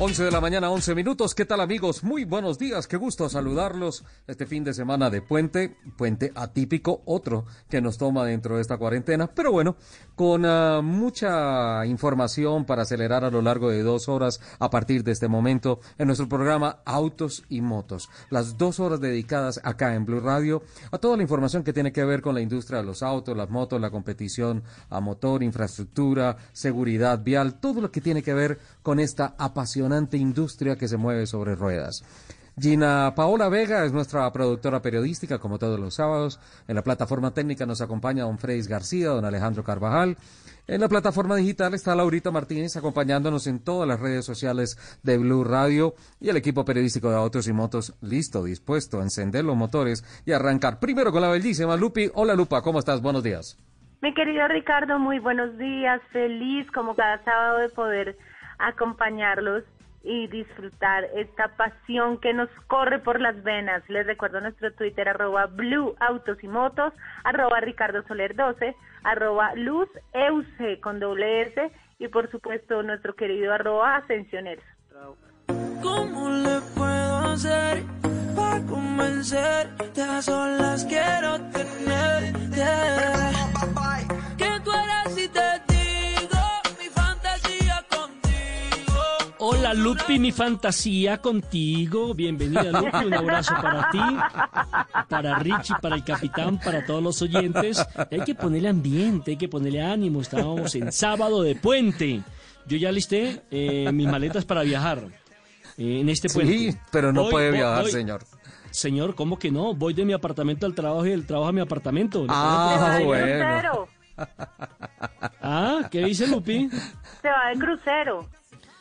11 de la mañana, 11 minutos. ¿Qué tal amigos? Muy buenos días. Qué gusto saludarlos este fin de semana de puente, puente atípico, otro que nos toma dentro de esta cuarentena. Pero bueno, con uh, mucha información para acelerar a lo largo de dos horas a partir de este momento en nuestro programa Autos y Motos. Las dos horas dedicadas acá en Blue Radio a toda la información que tiene que ver con la industria de los autos, las motos, la competición a motor, infraestructura, seguridad vial, todo lo que tiene que ver con esta apasionante industria que se mueve sobre ruedas. Gina Paola Vega es nuestra productora periodística, como todos los sábados. En la plataforma técnica nos acompaña don Freis García, don Alejandro Carvajal. En la plataforma digital está Laurita Martínez acompañándonos en todas las redes sociales de Blue Radio y el equipo periodístico de Autos y Motos listo, dispuesto a encender los motores y arrancar. Primero con la bellísima Lupi. Hola Lupa, ¿cómo estás? Buenos días. Mi querido Ricardo, muy buenos días. Feliz como cada sábado de poder acompañarlos y disfrutar esta pasión que nos corre por las venas. Les recuerdo nuestro Twitter, arroba Blue Autos y Motos, arroba Ricardo Soler 12, arroba Luz Euse con doble S y por supuesto nuestro querido arroba Ascensioneros. ¿Cómo le puedo hacer para solas quiero tenerte. Que tú eres y te Hola Lupi, mi fantasía contigo. Bienvenida Lupi, un abrazo para ti, para Richie, para el capitán, para todos los oyentes. Hay que ponerle ambiente, hay que ponerle ánimo. Estábamos en sábado de puente. Yo ya listé eh, mis maletas para viajar eh, en este puente. Sí, pero no puede viajar, señor. Señor, ¿cómo que no? Voy de mi apartamento al trabajo y del trabajo a mi apartamento. Ah, bueno. Ah, ¿qué dice Lupi? Se va de crucero.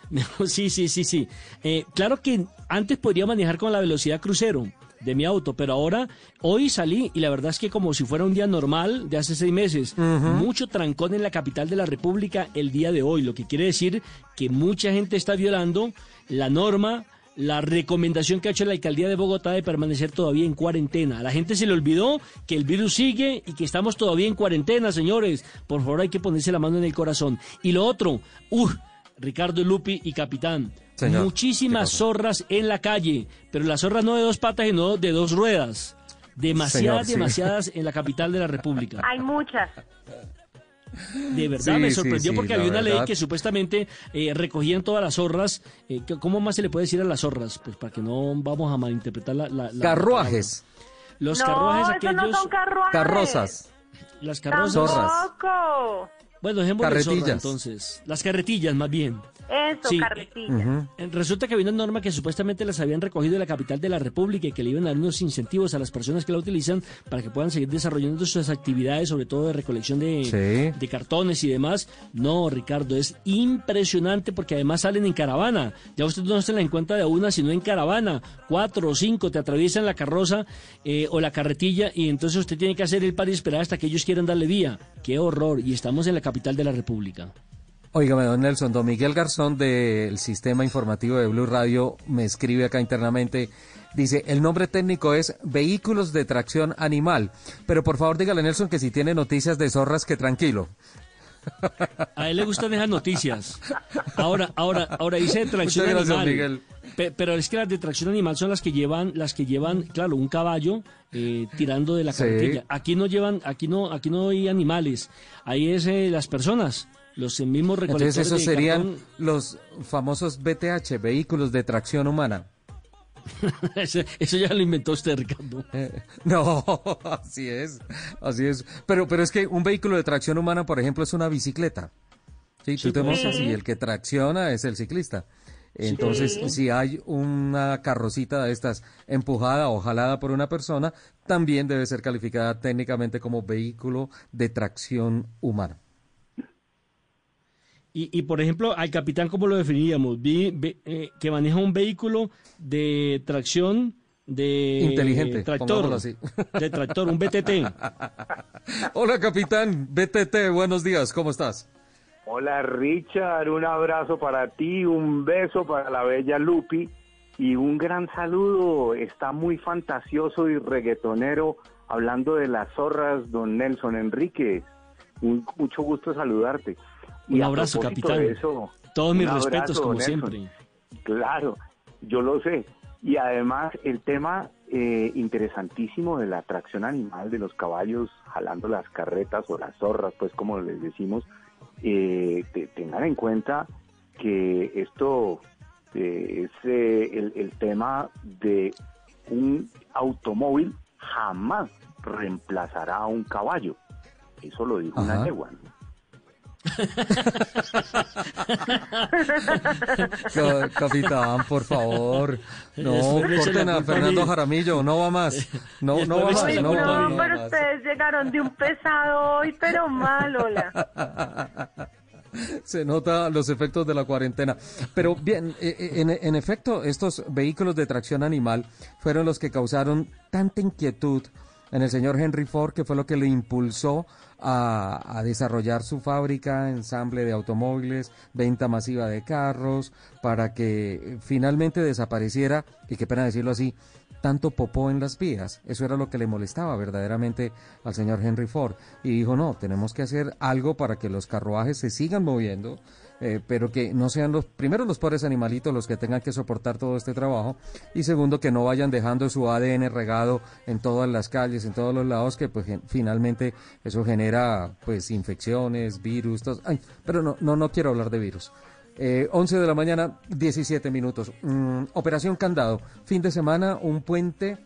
sí, sí, sí, sí. Eh, claro que antes podría manejar con la velocidad crucero de mi auto, pero ahora, hoy salí y la verdad es que como si fuera un día normal de hace seis meses, mucho trancón en la capital de la República el día de hoy, lo que quiere decir que mucha gente está violando la norma, la recomendación que ha hecho la alcaldía de Bogotá de permanecer todavía en cuarentena. A la gente se le olvidó que el virus sigue y que estamos todavía en cuarentena, señores. Por favor, hay que ponerse la mano en el corazón. Y lo otro, uff, Ricardo Lupi y Capitán. Muchísimas zorras en la calle, pero las zorras no de dos patas, sino de dos ruedas. Demasiadas, demasiadas en la capital de la República. Hay muchas. De verdad me sorprendió porque había una ley que supuestamente eh, recogían todas las zorras. Eh, ¿Cómo más se le puede decir a las zorras? Pues para que no vamos a malinterpretar la. la, carruajes. los carruajes aquellos. no son carruajes. Carrozas. Las carrozas. Zorras. Bueno, dejemos de zorra, entonces. Las carretillas, más bien. Eso, carretillas. Eh, resulta que había una norma que supuestamente las habían recogido de la capital de la República y que le iban a dar unos incentivos a las personas que la utilizan para que puedan seguir desarrollando sus actividades, sobre todo de recolección de, de cartones y demás. No, Ricardo, es impresionante porque además salen en caravana. Ya usted no se la encuentra de una, sino en caravana. Cuatro o cinco te atraviesan la carroza eh, o la carretilla y entonces usted tiene que hacer el par y esperar hasta que ellos quieran darle vía. ¡Qué horror! Y estamos en la capital de la República. Óigame, don Nelson, don Miguel Garzón del Sistema Informativo de Blue Radio me escribe acá internamente. Dice, el nombre técnico es Vehículos de Tracción Animal. Pero por favor dígale, Nelson, que si tiene noticias de zorras, que tranquilo. A él le gustan esas noticias. Ahora, ahora, ahora dice tracción animal. Pero es que las de tracción animal son las que llevan, las que llevan, claro, un caballo eh, tirando de la carretilla. Aquí no llevan, aquí no, aquí no hay animales. Ahí es eh, las personas los mismos recolectores Entonces esos serían los famosos BTH, vehículos de tracción humana. eso, ya lo inventó usted, Ricardo. Eh, no, así es, así es. Pero, pero es que un vehículo de tracción humana, por ejemplo, es una bicicleta. Sí, tú te montas y el que tracciona es el ciclista. Entonces, Sí. si hay una carrocita de estas empujada o jalada por una persona, también debe ser calificada técnicamente como vehículo de tracción humana. Y, y, por ejemplo, al capitán, ¿cómo lo definiríamos? Vi, ve- eh, que maneja un vehículo de tracción de Inteligente, tractor, así. de tractor, un BTT. Hola, capitán. BTT, buenos días. ¿Cómo estás? Hola Richard, un abrazo para ti, un beso para la bella Lupi y un gran saludo. Está muy fantasioso y reggaetonero hablando de las zorras, don Nelson Enríquez. Un- mucho gusto saludarte. Y Un abrazo, capitán. eso, Todos mis respetos, como Nelson. siempre. Claro, yo lo sé. Y además el tema eh, interesantísimo de la atracción animal de los caballos jalando las carretas o las zorras, pues como les decimos, eh, te- tengan en cuenta que esto eh, es eh, el, el tema de un automóvil jamás reemplazará a un caballo. Eso lo dijo Ajá. una yegua. ¿no? Ca- Capitán, por favor. No, corten a Fernando mí. Jaramillo. No va más. No, no va más. No no, no pero ustedes llegaron de un pesado hoy, pero mal, hola. Se nota los efectos de la cuarentena. Pero bien, eh, eh, en, en efecto, estos vehículos de tracción animal fueron los que causaron tanta inquietud en el señor Henry Ford, que fue lo que le impulsó a, desarrollar su fábrica, ensamble de automóviles, venta masiva de carros, para que finalmente desapareciera, y qué pena decirlo así, tanto popó en las vías. Eso era lo que le molestaba verdaderamente al señor Henry Ford. Y dijo, no, tenemos que hacer algo para que los carruajes se sigan moviendo, eh, pero que no sean los, primero los pobres animalitos los que tengan que soportar todo este trabajo, y segundo, que no vayan dejando su ADN regado en todas las calles, en todos los lados, que pues finalmente eso genera pues infecciones, virus, tos- ay, pero no, no, no quiero hablar de virus. Eh, 11 de la mañana, 17 minutos. Mm, Operación Candado. Fin de semana, un puente,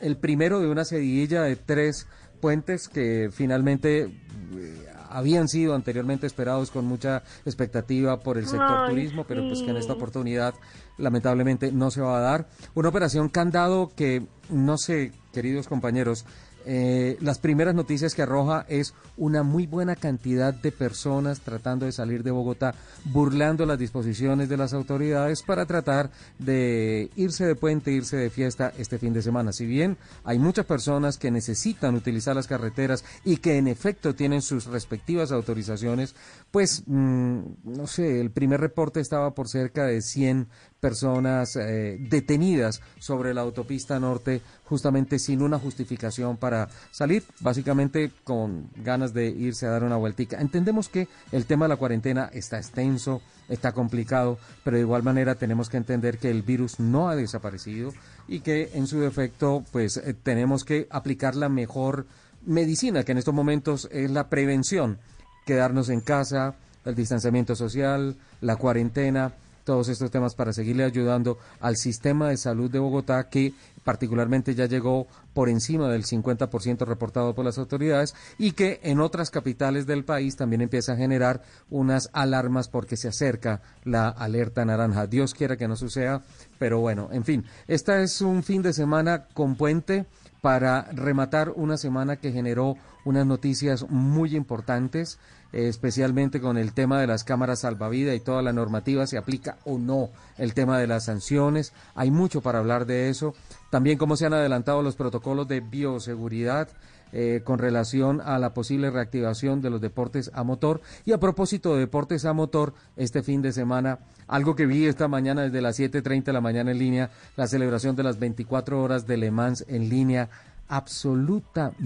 el primero de una seguidilla de tres puentes que finalmente eh, habían sido anteriormente esperados con mucha expectativa por el sector Ay, turismo, pero pues que en esta oportunidad lamentablemente no se va a dar. Una operación Candado que, no sé, queridos compañeros, eh, las primeras noticias que arroja es una muy buena cantidad de personas tratando de salir de Bogotá, burlando las disposiciones de las autoridades para tratar de irse de puente, irse de fiesta este fin de semana. Si bien hay muchas personas que necesitan utilizar las carreteras y que en efecto tienen sus respectivas autorizaciones, pues mm, no sé, el primer reporte estaba por cerca de 100 personas eh, detenidas sobre la autopista norte justamente sin una justificación para salir, básicamente con ganas de irse a dar una vueltica. Entendemos que el tema de la cuarentena está extenso, está complicado, pero de igual manera tenemos que entender que el virus no ha desaparecido y que en su defecto pues eh, tenemos que aplicar la mejor medicina que en estos momentos es la prevención, quedarnos en casa, el distanciamiento social, la cuarentena, todos estos temas para seguirle ayudando al sistema de salud de Bogotá que particularmente ya llegó por encima del 50% reportado por las autoridades y que en otras capitales del país también empieza a generar unas alarmas porque se acerca la alerta naranja. Dios quiera que no suceda, pero bueno, en fin, esta es un fin de semana con puente para rematar una semana que generó unas noticias muy importantes, especialmente con el tema de las cámaras salvavidas y toda la normativa, se aplica o no el tema de las sanciones. Hay mucho para hablar de eso. También cómo se han adelantado los protocolos de bioseguridad eh, con relación a la posible reactivación de los deportes a motor. Y a propósito de deportes a motor, este fin de semana, algo que vi esta mañana desde las 7.30 de la mañana en línea, la celebración de las 24 horas de Le Mans en línea, absolutamente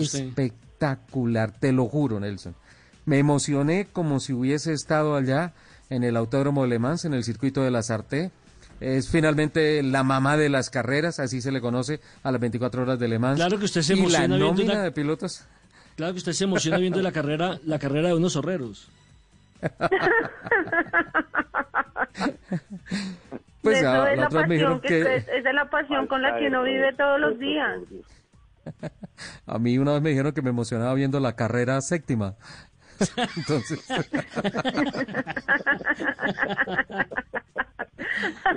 espectacular, te lo juro, Nelson. Me emocioné como si hubiese estado allá en el Autódromo de Le Mans, en el circuito de la Sarté. Es finalmente la mamá de las carreras, así se le conoce a las 24 horas de Le Mans. Claro que usted se y la emociona viendo nómina una- de pilotos. Claro que usted se emociona viendo la carrera, la carrera de unos zorreros. Pues Eso a- es la la otra me dijeron pasión, que, que es, esa es la pasión con la que uno vive todos los días. a mí una vez me dijeron que me emocionaba viendo la carrera séptima. Entonces,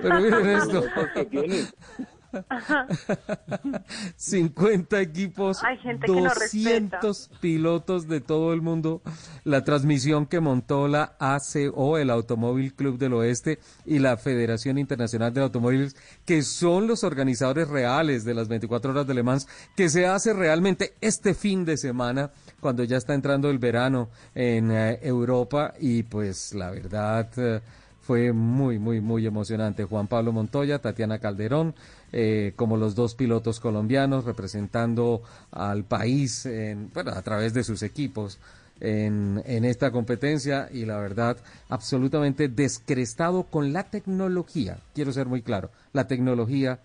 Pero miren esto. Porque tiene 50 equipos, Hay gente que no 200 pilotos de todo el mundo. La transmisión que montó la ACO, el Automóvil Club del Oeste, y la Federación Internacional de Automóviles, que son los organizadores reales de las 24 horas de Le Mans, que se hace realmente este fin de semana, cuando ya está entrando el verano en eh, Europa. Y pues la verdad... eh, fue muy, muy, muy emocionante. Juan Pablo Montoya, Tatiana Calderón, eh, como los dos pilotos colombianos representando al país en, bueno, a través de sus equipos en, en esta competencia y la verdad absolutamente descrestado con la tecnología. Quiero ser muy claro, la tecnología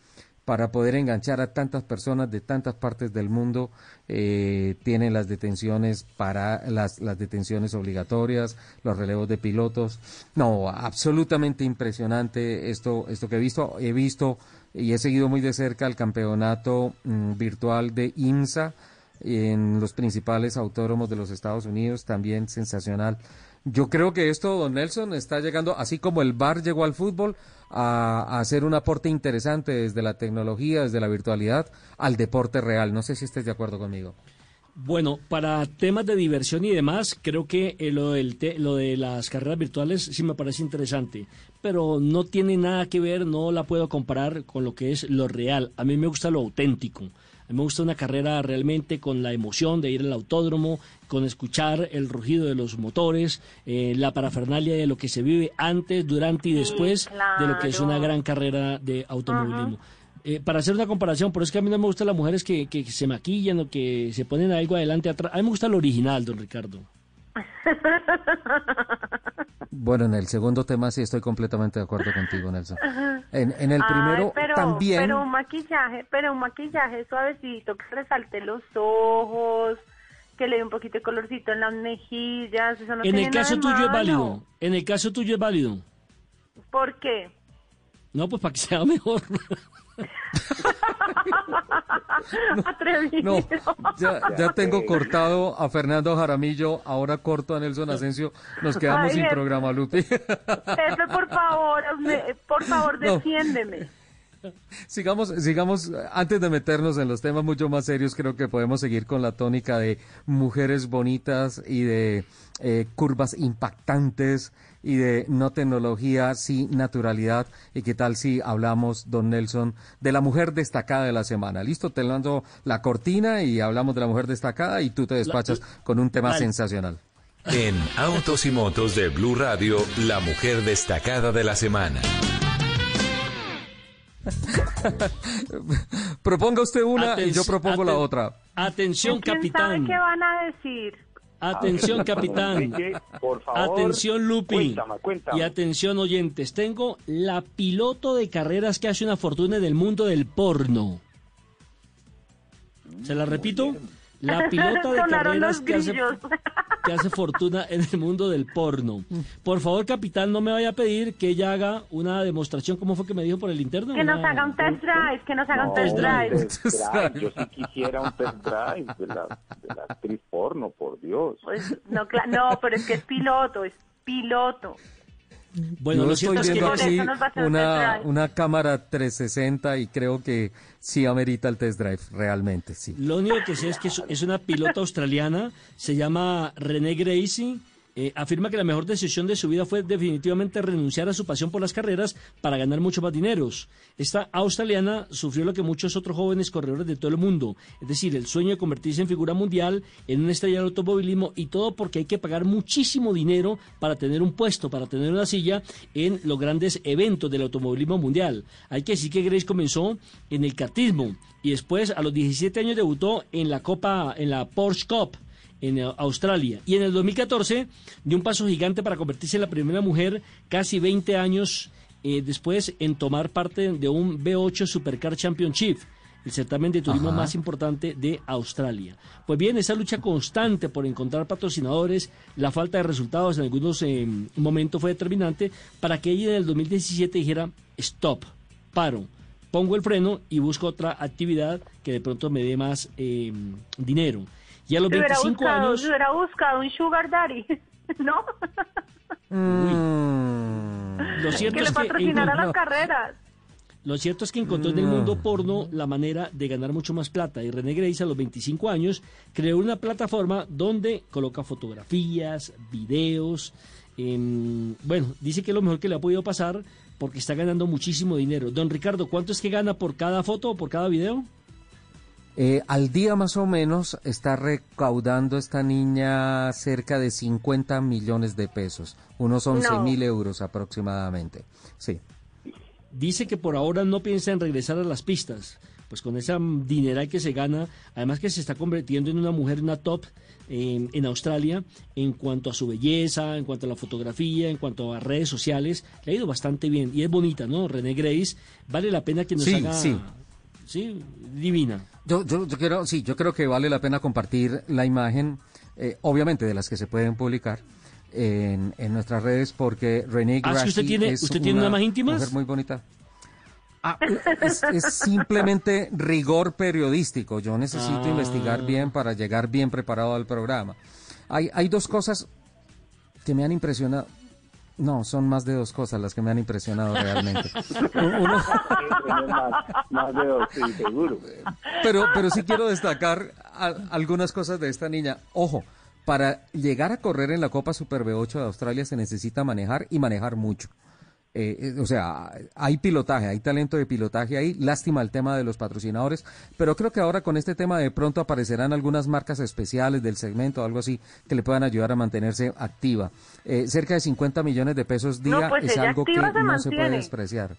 para poder enganchar a tantas personas de tantas partes del mundo eh, tienen las detenciones para las, las detenciones obligatorias los relevos de pilotos. No absolutamente impresionante esto esto que he visto. He visto y he seguido muy de cerca el campeonato mm, virtual de IMSA en los principales autódromos de los Estados Unidos también sensacional yo creo que esto, don Nelson, está llegando, así como el bar llegó al fútbol, a, hacer un aporte interesante desde la tecnología, desde la virtualidad, al deporte real. No sé si estés de acuerdo conmigo. Bueno, para temas de diversión y demás, creo que eh, lo, del te- lo de las carreras virtuales sí me parece interesante, pero no tiene nada que ver, no la puedo comparar con lo que es lo real. A mí me gusta lo auténtico. A mí me gusta una carrera realmente con la emoción de ir al autódromo, con escuchar el rugido de los motores, eh, la parafernalia de lo que se vive antes, durante y después de lo que es una gran carrera de automovilismo. Eh, para hacer una comparación, por eso es que a mí no me gustan las mujeres que, que se maquillan o que se ponen algo adelante atrás. A mí me gusta lo original, don Ricardo. Bueno, en el segundo tema sí estoy completamente de acuerdo contigo, Nelson. En, en el Ay, primero pero, también... Pero un maquillaje, pero un maquillaje suavecito, que resalte los ojos, que le dé un poquito de colorcito en las mejillas, eso no en tiene el caso nada de tuyo es válido. En el caso tuyo es válido. ¿Por qué? No, pues para que sea mejor. Atrevido. No, ya, ya tengo cortado a Fernando Jaramillo, ahora corto a Nelson Asensio. Nos quedamos Ay, sin jefe. programa, Lupi. Jefe, por favor, me- por favor, No. defiéndeme. Sigamos, sigamos, antes de meternos en los temas mucho más serios, creo que podemos seguir con la tónica de mujeres bonitas y de eh, curvas impactantes y de no tecnología, sí naturalidad. ¿Y qué tal si hablamos, don Nelson, de la mujer destacada de la semana? Listo, te lanzo la cortina y hablamos de la mujer destacada y tú te despachas con un tema sensacional. En Autos y Motos de Blue Radio, la mujer destacada de la semana. Proponga usted una y yo propongo la otra. Atención, ¿Quién capitán. sabe qué van a decir? Atención, capitán. Enrique, por favor, Atención, Lupi. Cuéntame, cuéntame. Y atención, oyentes. Tengo la piloto de carreras que hace una fortuna en el mundo del porno. ¿Se la repito? La pilota de Sonaron carreras que hace, que hace fortuna en el mundo del porno. Por favor, capitán, no me vaya a pedir que ella haga una demostración. ¿Cómo fue que me dijo por el interno? Que nos Una- haga un test drive, que nos haga un test un drive. test drive. Yo sí quisiera un test drive de la, de la actriz porno, por Dios. Pues, no, no, pero es que es piloto, es piloto. Bueno, Yo lo estoy que viendo aquí una, una cámara 360 y creo que sí amerita el test drive, realmente, sí. Lo único que sé es que es- es una pilota australiana, se llama René Gracie. Eh, afirma que la mejor decisión de su vida fue definitivamente renunciar a su pasión por las carreras para ganar mucho más dineros. Esta australiana sufrió lo que muchos otros jóvenes corredores de todo el mundo, es decir, el sueño de convertirse en figura mundial, en una estrella del automovilismo y todo porque hay que pagar muchísimo dinero para tener un puesto, para tener una silla en los grandes eventos del automovilismo mundial. Hay que decir que Grace comenzó en el kartismo y después a los 17 años debutó en la Copa, en la Porsche Cup en eh, Australia. Y en el 2014 dio un paso gigante para convertirse en la primera mujer casi 20 años eh, después en tomar parte de un V8 Supercar Championship, el certamen de turismo Ajá. más importante de Australia. Pues bien, esa lucha constante por encontrar patrocinadores, la falta de resultados en algunos eh, momentos fue determinante para que ella en el 2017 dijera, stop, paro, pongo el freno y busco otra actividad que de pronto me dé más eh, dinero. Y a los Se hubiera 25 buscado, años... se hubiera buscado un sugar daddy, ¿no? Lo cierto que es le que patrocinara encontró- las carreras. Lo cierto es que encontró en el mundo porno la manera de ganar mucho más plata y René Grace a los 25 años creó una plataforma donde coloca fotografías, videos, em, bueno, dice que es lo mejor que le ha podido pasar porque está ganando muchísimo dinero. Don Ricardo, ¿cuánto es que gana por cada foto o por cada video? Eh, al día más o menos está recaudando esta niña cerca de 50 millones de pesos, unos 11 No. mil euros aproximadamente. Sí. Dice que por ahora no piensa en regresar a las pistas, pues con esa dineral que se gana, además que se está convirtiendo en una mujer, una top eh, en Australia, en cuanto a su belleza, en cuanto a la fotografía, en cuanto a redes sociales, le ha ido bastante bien y es bonita, ¿no? René Grace, vale la pena que nos Sí, haga... sí. Sí, divina. Yo, yo, yo creo, sí, yo creo que vale la pena compartir la imagen, eh, obviamente de las que se pueden publicar en, en nuestras redes, porque René Ah, ¿sí usted tiene- es usted tiene una más íntimas? mujer muy bonita. Ah, es, es simplemente rigor periodístico. Yo necesito Ah. investigar bien para llegar bien preparado al programa. Hay, hay dos cosas que me han impresionado. No, son más de dos cosas las que me han impresionado realmente. Uno, más, más de dos, sí, seguro. pero, pero sí quiero destacar a- algunas cosas de esta niña. Ojo, para llegar a correr en la Copa Super B8 de Australia se necesita manejar y manejar mucho. Eh, eh, o sea, hay pilotaje, hay talento de pilotaje ahí. Lástima el tema de los patrocinadores, pero creo que ahora con este tema de pronto aparecerán algunas marcas especiales del segmento o algo así que le puedan ayudar a mantenerse activa. Eh, cerca de 50 millones de pesos día No, pues es algo que no se puede despreciar.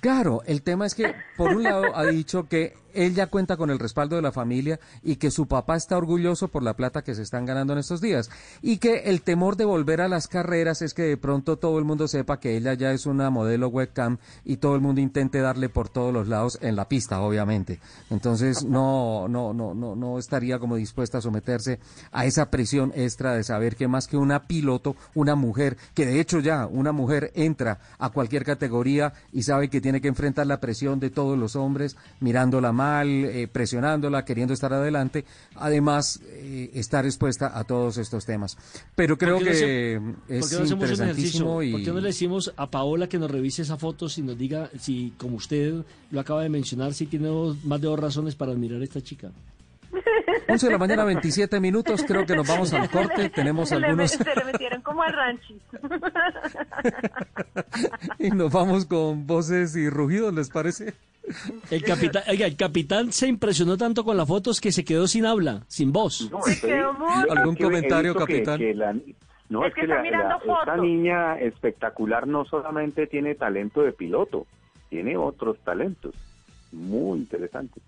Claro, el tema es que, por un lado, ha dicho que él ya cuenta con el respaldo de la familia y que su papá está orgulloso por la plata que se están ganando en estos días. Y que el temor de volver a las carreras es que de pronto todo el mundo sepa que ella ya es una modelo webcam y todo el mundo intente darle por todos los lados en la pista, obviamente. Entonces, no, no, no, no, no estaría como dispuesta a someterse a esa presión extra de saber que más que una piloto, una mujer, que de hecho ya una mujer entra a cualquier categoría y sabe que tiene que enfrentar la presión de todos los hombres, mirándola mal, eh, presionándola, queriendo estar adelante, además eh, estar expuesta a todos estos temas. Pero creo ¿Por qué no que hace- ¿Por es no interesantísimo y ¿Por qué no le decimos a Paola que nos revise esa foto si nos diga, si como usted lo acaba de mencionar, si tiene más de dos razones para admirar a esta chica? 11 de la mañana, 27 minutos, creo que nos vamos al corte, tenemos Se le, algunos... se le metieron como al ranchis. y nos vamos con voces y rugidos, ¿les parece? El capitán, oiga, el capitán se impresionó tanto con las fotos que se quedó sin habla, sin voz. No, Se estoy- quedó mudo. ¿Algún comentario, que- capitán? que la- no, Es es, que que, está la- mirando la- esta niña espectacular no solamente tiene talento de piloto, tiene otros talentos muy interesantes.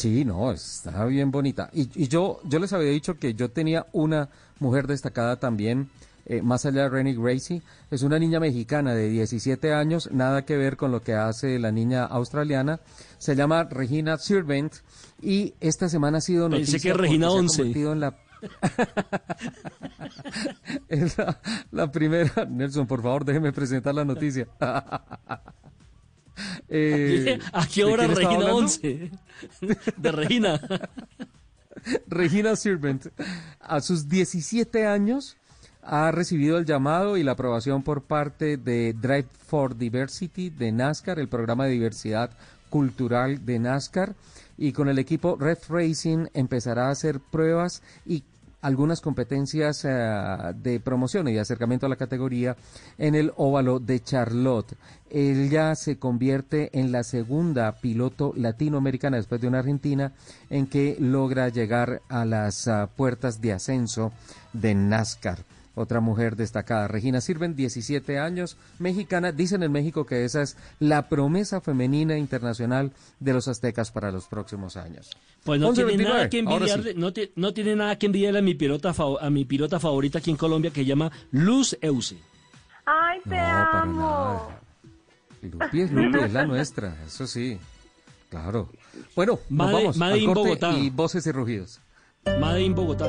Sí, no, está bien bonita. Y, y yo, yo les había dicho que yo tenía una mujer destacada también, eh, más allá de Rennie Gracie. Es una niña mexicana de 17 años, nada que ver con lo que hace la niña australiana. Se llama Regina Sirvent y esta semana ha sido Pensé noticia que Regina porque se ha 11. convertido en la es la, la primera. Nelson, por favor, déjeme presentar la noticia. Eh, ¿A qué ¿de hora Regina hablando? 11? De Regina. Regina Sirvent, a sus 17 años, ha recibido el llamado y la aprobación por parte de Drive for Diversity de NASCAR, el programa de diversidad cultural de NASCAR, y con el equipo Red Racing empezará a hacer pruebas y algunas competencias eh, de promoción y acercamiento a la categoría en el óvalo de Charlotte. Ella se convierte en la segunda piloto latinoamericana después de una argentina en que logra llegar a las ah, puertas de ascenso de NASCAR. Otra mujer destacada, Regina Sirven, 17 años, mexicana. Dicen en México que esa es la promesa femenina internacional de los aztecas para los próximos años. Pues no tiene 11:29, nada que sí. envidiarle, no, no tiene nada que envidiarle a mi pilota fav- a mi pilota favorita aquí en Colombia que se llama Luz Euse. Ay, te No, para amo. nada. Lupi es Lupi, es la nuestra, eso sí. Claro. Bueno, nos Made- vamos al corte Bogotá. y voces y rugidos. Made in Bogotá.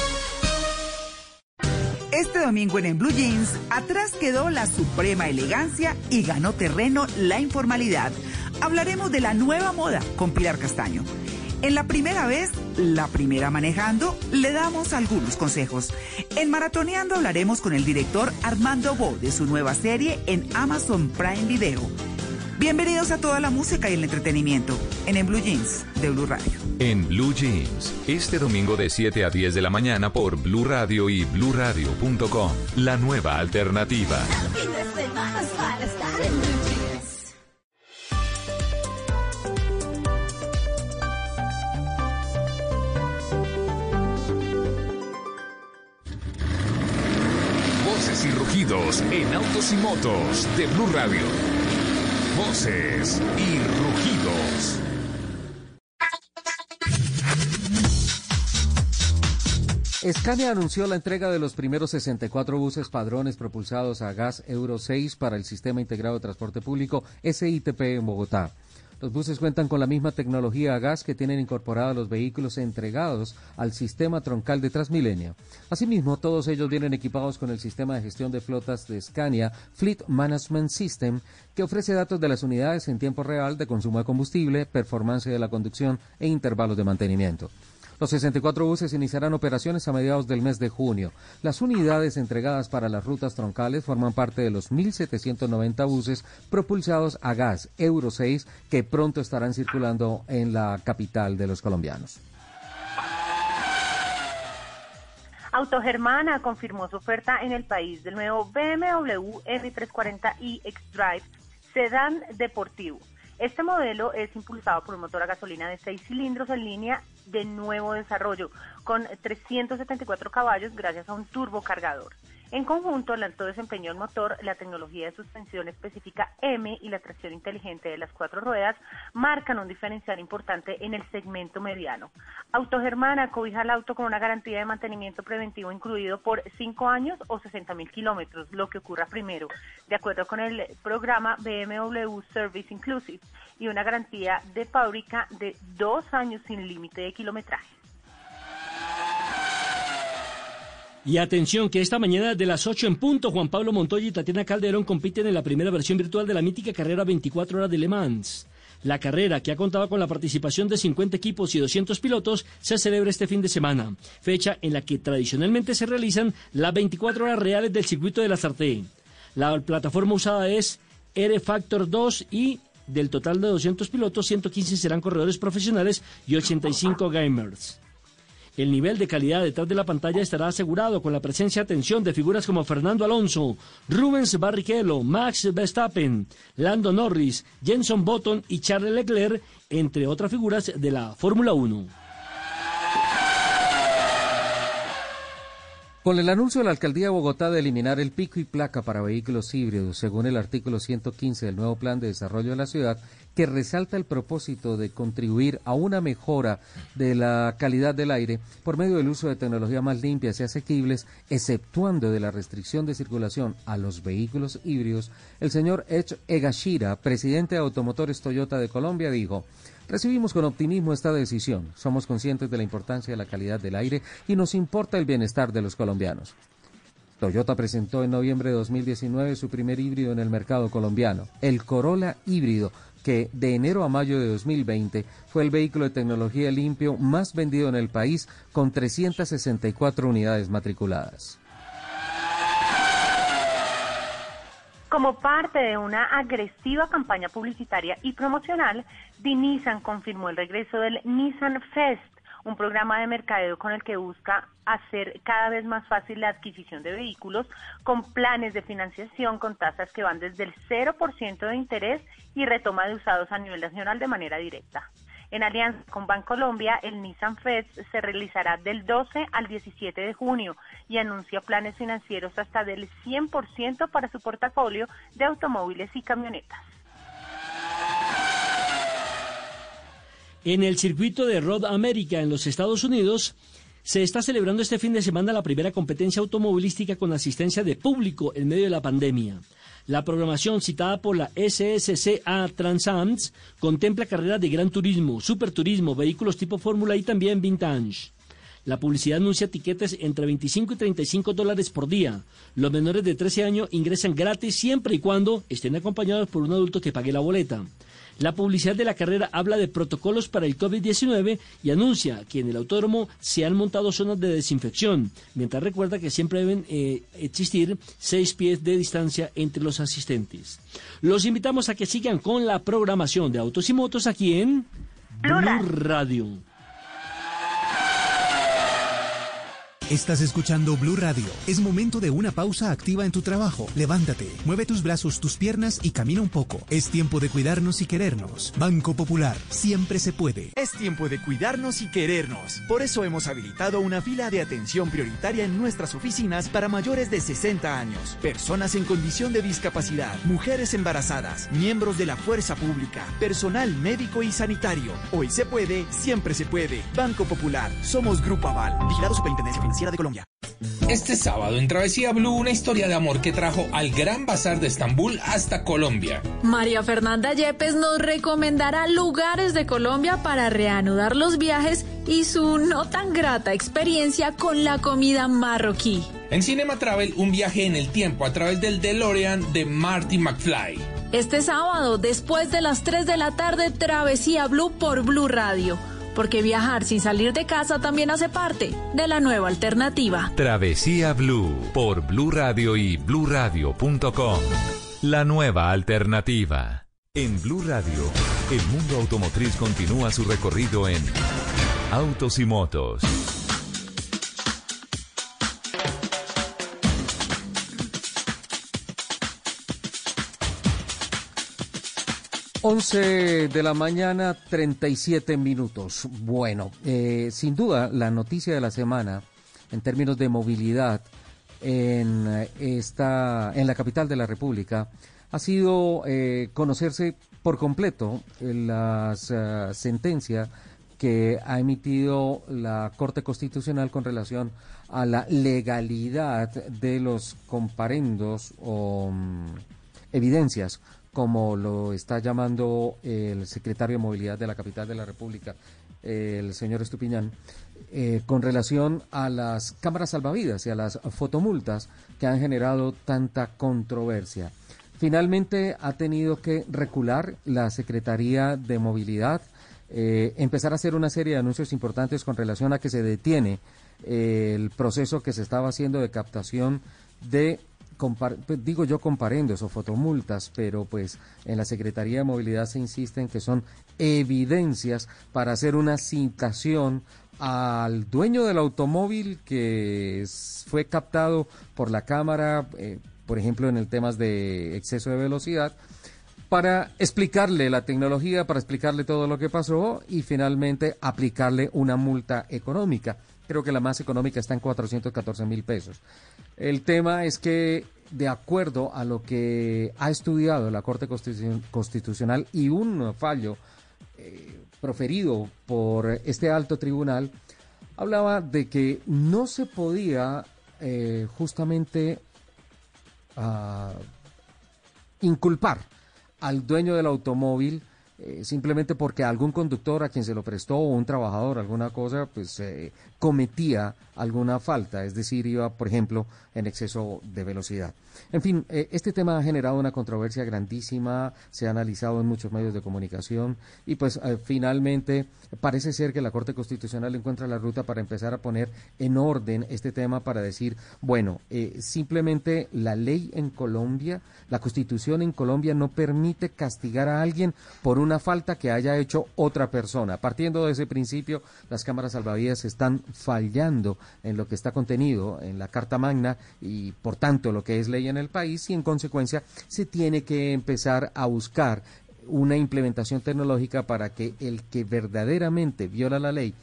Este domingo en, en Blue Jeans, atrás quedó la suprema elegancia y ganó terreno la informalidad. Hablaremos de la nueva moda con Pilar Castaño. En la primera vez, la primera manejando, le damos algunos consejos. En Maratoneando hablaremos con el director Armando Bo de su nueva serie en Amazon Prime Video. Bienvenidos a toda la música y el entretenimiento en En Blue Jeans de Blue Radio. En Blue Jeans, este domingo de 7 a 10 de la mañana por Blue Radio y bluradio.com. La nueva alternativa. Voces y rugidos en autos y motos de Blue Radio. Voces y rugidos. Scania anunció la entrega de los primeros 64 buses padrones propulsados a gas Euro 6 para el Sistema Integrado de Transporte Público SITP en Bogotá. Los buses cuentan con la misma tecnología a gas que tienen incorporada los vehículos entregados al sistema troncal de Transmilenio. Asimismo, todos ellos vienen equipados con el sistema de gestión de flotas de Scania Fleet Management System, que ofrece datos de las unidades en tiempo real de consumo de combustible, performance de la conducción e intervalos de mantenimiento. Los 64 buses iniciarán operaciones a mediados del mes de junio. Las unidades entregadas para las rutas troncales forman parte de los 1.790 buses propulsados a gas Euro 6 que pronto estarán circulando en la capital de los colombianos. Autogermana confirmó su oferta en el país del nuevo BMW M340i X-Drive sedán deportivo. Este modelo es impulsado por un motor a gasolina de 6 cilindros en línea de nuevo desarrollo, con 374 caballos gracias a un turbocargador. En conjunto, el alto desempeño del motor, la tecnología de suspensión específica M y la tracción inteligente de las cuatro ruedas marcan un diferencial importante en el segmento mediano. Autogermana cobija el auto con una garantía de mantenimiento preventivo incluido por 5 años o 60 mil kilómetros, lo que ocurra primero, de acuerdo con el programa BMW Service Inclusive, y una garantía de fábrica de dos años sin límite de kilometraje. Y atención, que esta mañana de las 8 en punto, Juan Pablo Montoya y Tatiana Calderón compiten en la primera versión virtual de la mítica carrera 24 horas de Le Mans. La carrera, que ha contado con la participación de 50 equipos y 200 pilotos, se celebra este fin de semana, fecha en la que tradicionalmente se realizan las 24 horas reales del circuito de la Sartén. La plataforma usada es R Factor 2 y del total de 200 pilotos, 115 serán corredores profesionales y 85 gamers. El nivel de calidad detrás de la pantalla estará asegurado con la presencia atención de figuras como Fernando Alonso, Rubens Barrichello, Max Verstappen, Lando Norris, Jenson Button y Charles Leclerc, entre otras figuras de la Fórmula 1. Con el anuncio de la Alcaldía de Bogotá de eliminar el pico y placa para vehículos híbridos, según el artículo 115 del nuevo Plan de Desarrollo de la Ciudad, que resalta el propósito de contribuir a una mejora de la calidad del aire por medio del uso de tecnologías más limpias y asequibles, exceptuando de la restricción de circulación a los vehículos híbridos, el señor Ech Egashira, presidente de Automotores Toyota de Colombia, dijo, Recibimos con optimismo esta decisión. Somos conscientes de la importancia de la calidad del aire y nos importa el bienestar de los colombianos. Toyota presentó en noviembre de 2019 su primer híbrido en el mercado colombiano, el Corolla híbrido, que de enero a mayo de 2020 fue el vehículo de tecnología limpio más vendido en el país con 364 unidades matriculadas. Como parte de una agresiva campaña publicitaria y promocional, Nissan confirmó el regreso del Nissan Fest, un programa de mercadeo con el que busca hacer cada vez más fácil la adquisición de vehículos con planes de financiación con tasas que van desde el 0% de interés y retoma de usados a nivel nacional de manera directa. En alianza con Bancolombia, el Nissan Fest se realizará del 12 al 17 de junio y anuncia planes financieros hasta del 100% para su portafolio de automóviles y camionetas. En el circuito de Road America en los Estados Unidos se está celebrando este fin de semana la primera competencia automovilística con asistencia de público en medio de la pandemia. La programación citada por la SSCA Transams contempla carreras de gran turismo, superturismo, vehículos tipo Fórmula y también vintage. La publicidad anuncia tiquetes entre 25 y 35 dólares por día. Los menores de 13 años ingresan gratis siempre y cuando estén acompañados por un adulto que pague la boleta. La publicidad de la carrera habla de protocolos para el COVID-19 y anuncia que en el autódromo se han montado zonas de desinfección, mientras recuerda que siempre deben eh, existir seis pies de distancia entre los asistentes. Los invitamos a que sigan con la programación de Autos y Motos aquí en Blue Radio. Estás escuchando Blue Radio. Es momento de una pausa activa en tu trabajo. Levántate, mueve tus brazos, tus piernas y camina un poco. Es tiempo de cuidarnos y querernos. Banco Popular, siempre se puede. Es tiempo de cuidarnos y querernos. Por eso hemos habilitado una fila de atención prioritaria en nuestras oficinas para mayores de 60 años, personas en condición de discapacidad, mujeres embarazadas, miembros de la fuerza pública, personal médico y sanitario. Hoy se puede, siempre se puede. Banco Popular, somos Grupo Aval, vigilado Superintendencia Financiera de Colombia. Este sábado en Travesía Blue una historia de amor que trajo al Gran Bazar de Estambul hasta Colombia. María Fernanda Yepes nos recomendará lugares de Colombia para reanudar los viajes y su no tan grata experiencia con la comida marroquí. En Cinema Travel un viaje en el tiempo a través del DeLorean de Marty McFly. Este sábado, después de las 3 de la tarde, Travesía Blue por Blue Radio porque viajar sin salir de casa también hace parte de la nueva alternativa. Travesía Blue por Blue Radio y bluradio.com. La nueva alternativa. En Blue Radio, el mundo automotriz continúa su recorrido en Autos y Motos. 11 de la mañana, 37 minutos. Bueno, eh, sin duda la noticia de la semana en términos de movilidad en, esta, en la capital de la República ha sido eh, conocerse por completo la uh, sentencia que ha emitido la Corte Constitucional con relación a la legalidad de los comparendos o um, evidencias como lo está llamando el secretario de Movilidad de la capital de la República, el señor Estupiñán, eh, con relación a las cámaras salvavidas y a las fotomultas que han generado tanta controversia. Finalmente ha tenido que recular la Secretaría de Movilidad, eh, empezar a hacer una serie de anuncios importantes con relación a que se detiene eh, el proceso que se estaba haciendo de captación de pues, digo yo comparendos o fotomultas, pero pues en la Secretaría de Movilidad se insiste en que son evidencias para hacer una citación al dueño del automóvil que fue captado por la cámara, eh, por ejemplo, en el temas de exceso de velocidad, para explicarle la tecnología, para explicarle todo lo que pasó y finalmente aplicarle una multa económica. Creo que la más económica está en 414 mil pesos. El tema es que, de acuerdo a lo que ha estudiado la Corte Constitucional y un fallo eh, proferido por este alto tribunal, hablaba de que no se podía eh, justamente uh, inculpar al dueño del automóvil eh, simplemente porque algún conductor a quien se lo prestó o un trabajador, alguna cosa, pues eh, cometía alguna falta, es decir, iba, por ejemplo, en exceso de velocidad. En fin, eh, este tema ha generado una controversia grandísima, se ha analizado en muchos medios de comunicación y pues finalmente parece ser que la Corte Constitucional encuentra la ruta para empezar a poner en orden este tema para decir, bueno, simplemente la ley en Colombia, la Constitución en Colombia no permite castigar a alguien por una falta que haya hecho otra persona. Partiendo de ese principio, las cámaras salvavidas están fallando en lo que está contenido en la Carta Magna y por tanto lo que es ley en el país y en consecuencia se tiene que empezar a buscar una implementación tecnológica para que el que verdaderamente viola la ley,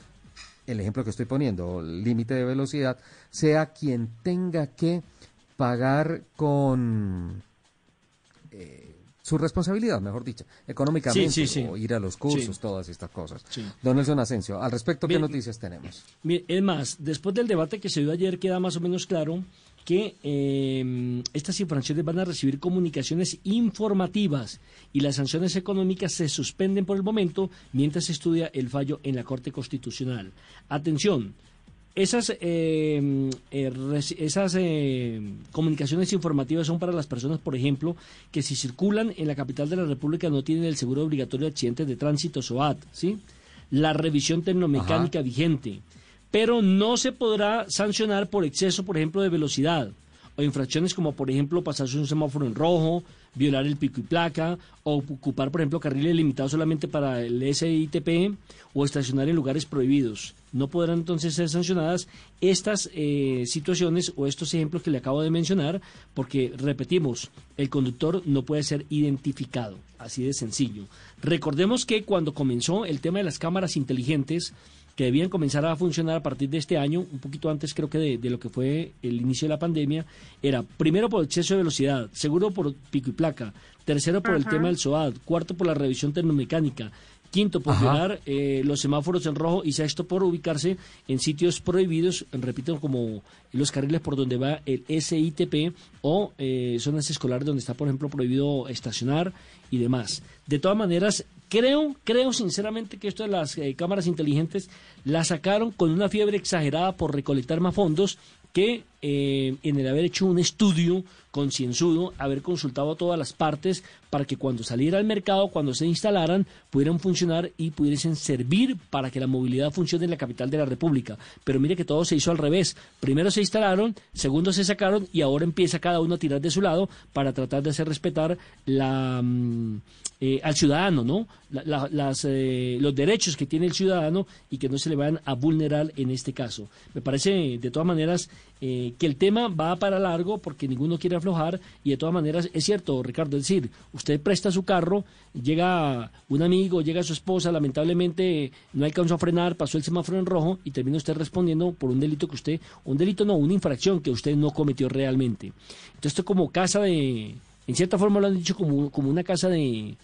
el ejemplo que estoy poniendo, límite de velocidad, sea quien tenga que pagar con eh, su responsabilidad, mejor dicho, económicamente, Sí, sí, sí. o ir a los cursos, todas estas cosas. Don Nelson Asensio, al respecto, ¿qué Bien. noticias tenemos? Mire, es más, después del debate que se dio ayer queda más o menos claro que eh, estas infracciones van a recibir comunicaciones informativas y las sanciones económicas se suspenden por el momento mientras se estudia el fallo en la Corte Constitucional. Atención, esas, eh, eh, esas eh, comunicaciones informativas son para las personas, por ejemplo, que si circulan en la capital de la República no tienen el seguro obligatorio de accidentes de tránsito SOAT, ¿sí? La revisión tecnomecánica vigente, pero no se podrá sancionar por exceso, por ejemplo, de velocidad o infracciones como, por ejemplo, pasarse un semáforo en rojo, violar el pico y placa, o ocupar, por ejemplo, carriles limitados solamente para el SITP o estacionar en lugares prohibidos. No podrán entonces ser sancionadas estas eh, situaciones o estos ejemplos que le acabo de mencionar, porque, repetimos, el conductor no puede ser identificado, así de sencillo. Recordemos que cuando comenzó el tema de las cámaras inteligentes, que debían comenzar a funcionar a partir de este año, un poquito antes creo que de, de lo que fue el inicio de la pandemia, era primero por exceso de velocidad, segundo por pico y placa, tercero por el tema del SOAD, cuarto por la revisión tecnomecánica, quinto por violar eh, los semáforos en rojo y sexto por ubicarse en sitios prohibidos, repito, como los carriles por donde va el SITP o eh, zonas escolares donde está, por ejemplo, prohibido estacionar y demás. De todas maneras, creo, creo sinceramente que esto de las eh, cámaras inteligentes la sacaron con una fiebre exagerada por recolectar más fondos eh, en el haber hecho un estudio concienzudo, haber consultado a todas las partes para que cuando saliera al mercado, cuando se instalaran, pudieran funcionar y pudiesen servir para que la movilidad funcione en la capital de la República. Pero mire que todo se hizo al revés. Primero se instalaron, segundo se sacaron y ahora empieza cada uno a tirar de su lado para tratar de hacer respetar la, mm, eh, al ciudadano, ¿no? La- la- las, eh, los derechos que tiene el ciudadano y que no se le van a vulnerar en este caso. Me parece, de todas maneras, eh, que el tema va para largo porque ninguno quiere aflojar y de todas maneras es cierto, Ricardo, es decir, usted presta su carro, llega un amigo, llega su esposa, lamentablemente no alcanzó a frenar, pasó el semáforo en rojo y termina usted respondiendo por un delito que usted, un delito no, una infracción que usted no cometió realmente. Entonces esto como casa de, en cierta forma lo han dicho como, como una casa de...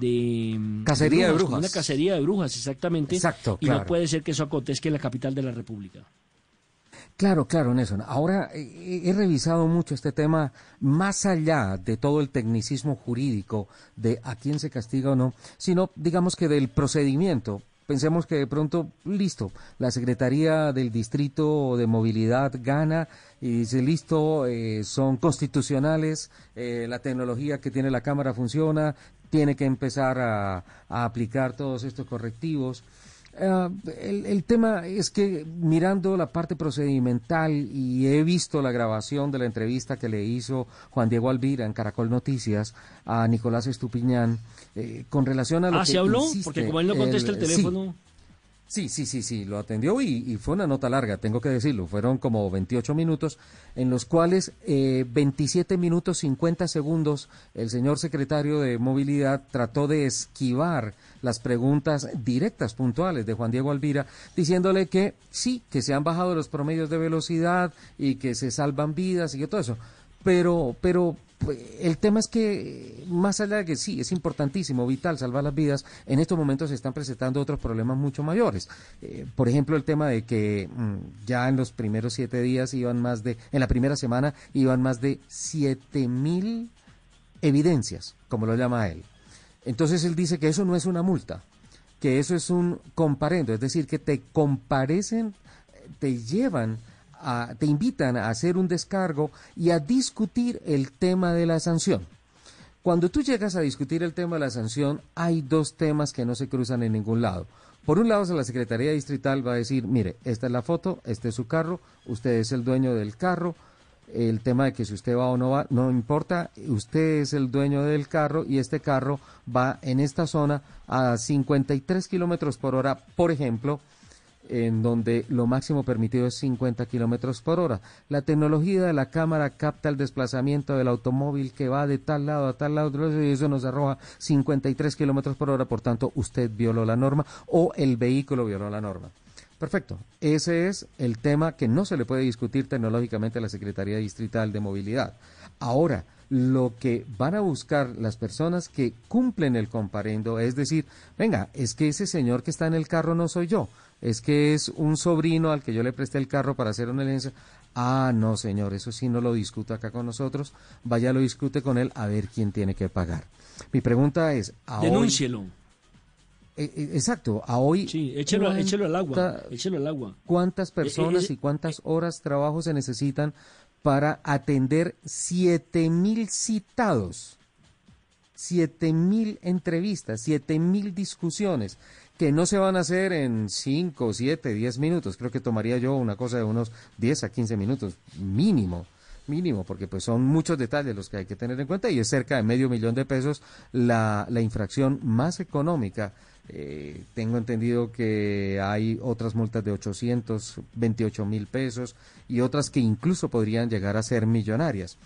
de Cacería de brujas. Una cacería de brujas, exactamente. Exacto, Y no puede ser que eso acontezca en la capital de la República. Claro, claro, Nelson. Ahora he revisado mucho este tema más allá de todo el tecnicismo jurídico de a quién se castiga o no, sino digamos que del procedimiento. Pensemos que de pronto, listo, la Secretaría del Distrito de Movilidad gana y dice, listo, eh, son constitucionales, eh, la tecnología que tiene la Cámara funciona, tiene que empezar a, aplicar todos estos correctivos. Ah, el, el tema es que mirando la parte procedimental y he visto la grabación de la entrevista que le hizo Juan Diego Alvira en Caracol Noticias a Nicolás Estupiñán eh, con relación a lo Ah, que ¿se habló? insiste Porque como él no contesta el teléfono... Sí, sí, sí, sí, lo atendió y, y fue una nota larga, tengo que decirlo. Fueron como 28 minutos, en los cuales eh, 27 minutos 50 segundos el señor secretario de Movilidad trató de esquivar las preguntas directas, puntuales de Juan Diego Alvira, diciéndole que sí, que se han bajado los promedios de velocidad y que se salvan vidas y que todo eso. Pero, pero el tema es que, más allá de que sí, es importantísimo, vital, salvar las vidas, en estos momentos se están presentando otros problemas mucho mayores. Eh, por ejemplo, el tema de que mm, ya en los primeros siete días iban más de, en la primera semana iban más de siete mil evidencias, como lo llama él. Entonces él dice que eso no es una multa, que eso es un comparendo, es decir, que te comparecen, te llevan a- te invitan a hacer un descargo y a discutir el tema de la sanción. Cuando tú llegas a discutir el tema de la sanción, hay dos temas que no se cruzan en ningún lado. Por un lado, la Secretaría Distrital va a decir, mire, esta es la foto, este es su carro, usted es el dueño del carro, el tema de que si usted va o no va, no importa, usted es el dueño del carro y este carro va en esta zona a 53 kilómetros por hora, por ejemplo, en donde lo máximo permitido es 50 kilómetros por hora. La tecnología de la cámara capta el desplazamiento del automóvil que va de tal lado a tal lado y eso nos arroja 53 kilómetros por hora, por tanto, usted violó la norma o el vehículo violó la norma. Perfecto. Ese es el tema que no se le puede discutir tecnológicamente a la Secretaría Distrital de Movilidad. Ahora, lo que van a buscar las personas que cumplen el comparendo es decir, venga, es que ese señor que está en el carro no soy yo, es que es un sobrino al que yo le presté el carro para hacer una herencia. Ah, no, señor, eso sí no lo discuta acá con nosotros, vaya lo discute con él a ver quién tiene que pagar. Mi pregunta es, Denúncielo. Eh, eh, exacto, a hoy. Sí, échelo, al agua. Échelo al agua. ¿Cuántas personas y cuántas horas trabajo se necesitan para atender siete mil citados? Siete mil entrevistas, siete mil discusiones que no se van a hacer en 5, 7, 10 minutos. Creo que tomaría yo una cosa de unos 10 a 15 minutos mínimo mínimo, porque pues son muchos detalles los que hay que tener en cuenta y es cerca de medio millón de pesos la, la infracción más económica eh, tengo entendido que hay otras multas de 828 mil pesos y otras que incluso podrían llegar a ser millonarias.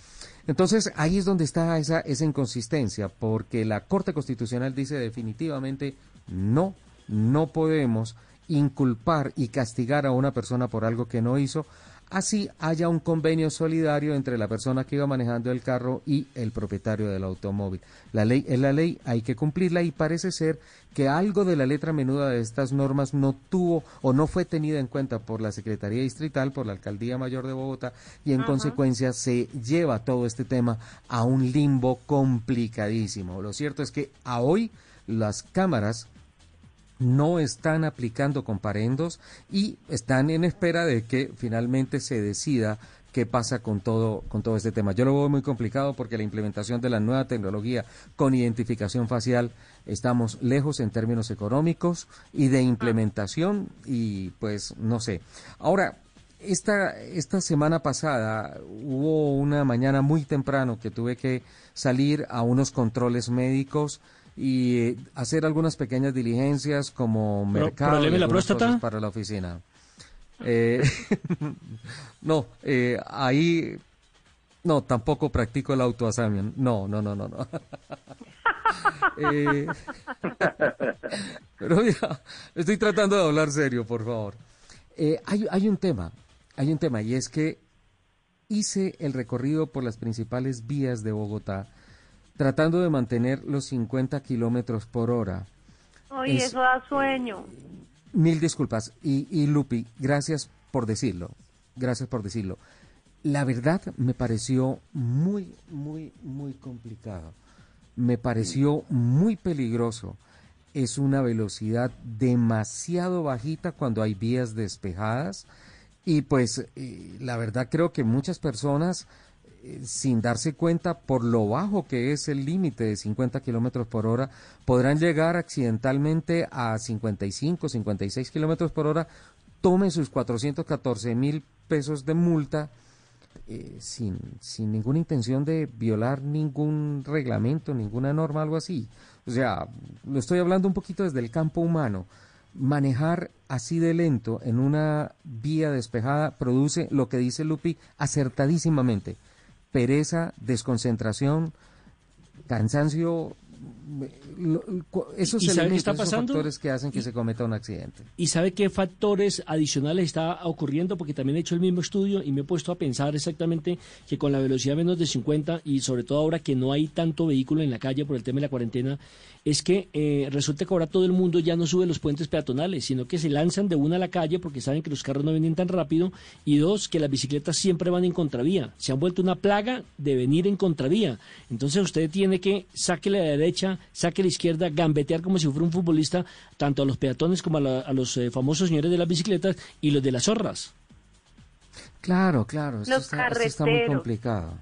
Entonces ahí es donde está esa, esa inconsistencia, porque la Corte Constitucional dice definitivamente no, no podemos inculpar y castigar a una persona por algo que no hizo, así haya un convenio solidario entre la persona que iba manejando el carro y el propietario del automóvil. La ley es la ley, hay que cumplirla y parece ser que algo de la letra menuda de estas normas no tuvo o no fue tenida en cuenta por la Secretaría Distrital, por la Alcaldía Mayor de Bogotá y en consecuencia se lleva todo este tema a un limbo complicadísimo. Lo cierto es que a hoy las cámaras no están aplicando comparendos y están en espera de que finalmente se decida qué pasa con todo, con todo este tema. Yo lo veo muy complicado porque la implementación de la nueva tecnología con identificación facial estamos lejos en términos económicos y de implementación y pues no sé. Ahora, esta, esta semana pasada hubo una mañana muy temprano que tuve que salir a unos controles médicos y eh, hacer algunas pequeñas diligencias como mercado la próstata? para la oficina. Eh, no, eh, ahí no, tampoco practico el autoasamio. No, no, no, no, no. pero ya, estoy tratando de hablar serio, por favor. hay, hay un tema, hay un tema, y es que hice el recorrido por las principales vías de Bogotá tratando de mantener los 50 kilómetros por hora. Oye, eso da sueño. Mil disculpas. Y, y Lupi, gracias por decirlo. Gracias por decirlo. La verdad me pareció muy, muy, muy complicado. Me pareció muy peligroso. Es una velocidad demasiado bajita cuando hay vías despejadas. Y pues eh, la verdad creo que muchas personas sin darse cuenta por lo bajo que es el límite de 50 kilómetros por hora, podrán llegar accidentalmente a 55, 56 kilómetros por hora, tomen sus 414 mil pesos de multa eh, sin, sin ninguna intención de violar ningún reglamento, ninguna norma, algo así. O sea, lo estoy hablando un poquito desde el campo humano. Manejar así de lento en una vía despejada produce lo que dice Lupi acertadísimamente pereza, desconcentración, cansancio, esos elementos, está pasando? factores que hacen que se cometa un accidente. ¿Y sabe qué factores adicionales está ocurriendo? Porque también he hecho el mismo estudio y me he puesto a pensar exactamente que con la velocidad menos de 50 y sobre todo ahora que no hay tanto vehículo en la calle por el tema de la cuarentena, es que eh, resulta que ahora todo el mundo ya no sube los puentes peatonales, sino que se lanzan de una a la calle porque saben que los carros no vienen tan rápido y dos, que las bicicletas siempre van en contravía. Se han vuelto una plaga de venir en contravía. Entonces usted tiene que saque la derecha, saque la izquierda, gambetear como si fuera un futbolista, tanto a los peatones como a, los eh, famosos señores de las bicicletas y los de las zorras. Claro, claro, esto, está, esto está muy complicado.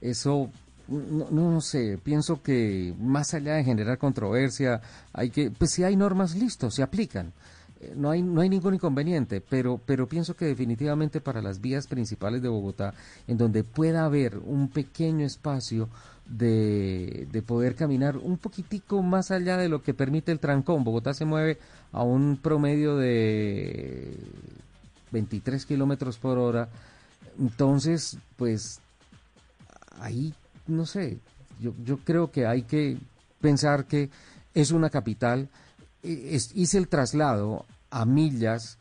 Eso no, no, sé, pienso que más allá de generar controversia, hay que, pues si hay normas, listos, se aplican. eh, no hay, no hay ningún inconveniente, pero, pero pienso que definitivamente para las vías principales de Bogotá, en donde pueda haber un pequeño espacio de, de poder caminar un poquitico más allá de lo que permite el trancón. Bogotá se mueve a un promedio de 23 kilómetros por hora. Entonces, pues ahí, no sé, yo, yo creo que hay que pensar que es una capital. E, hice el traslado a millas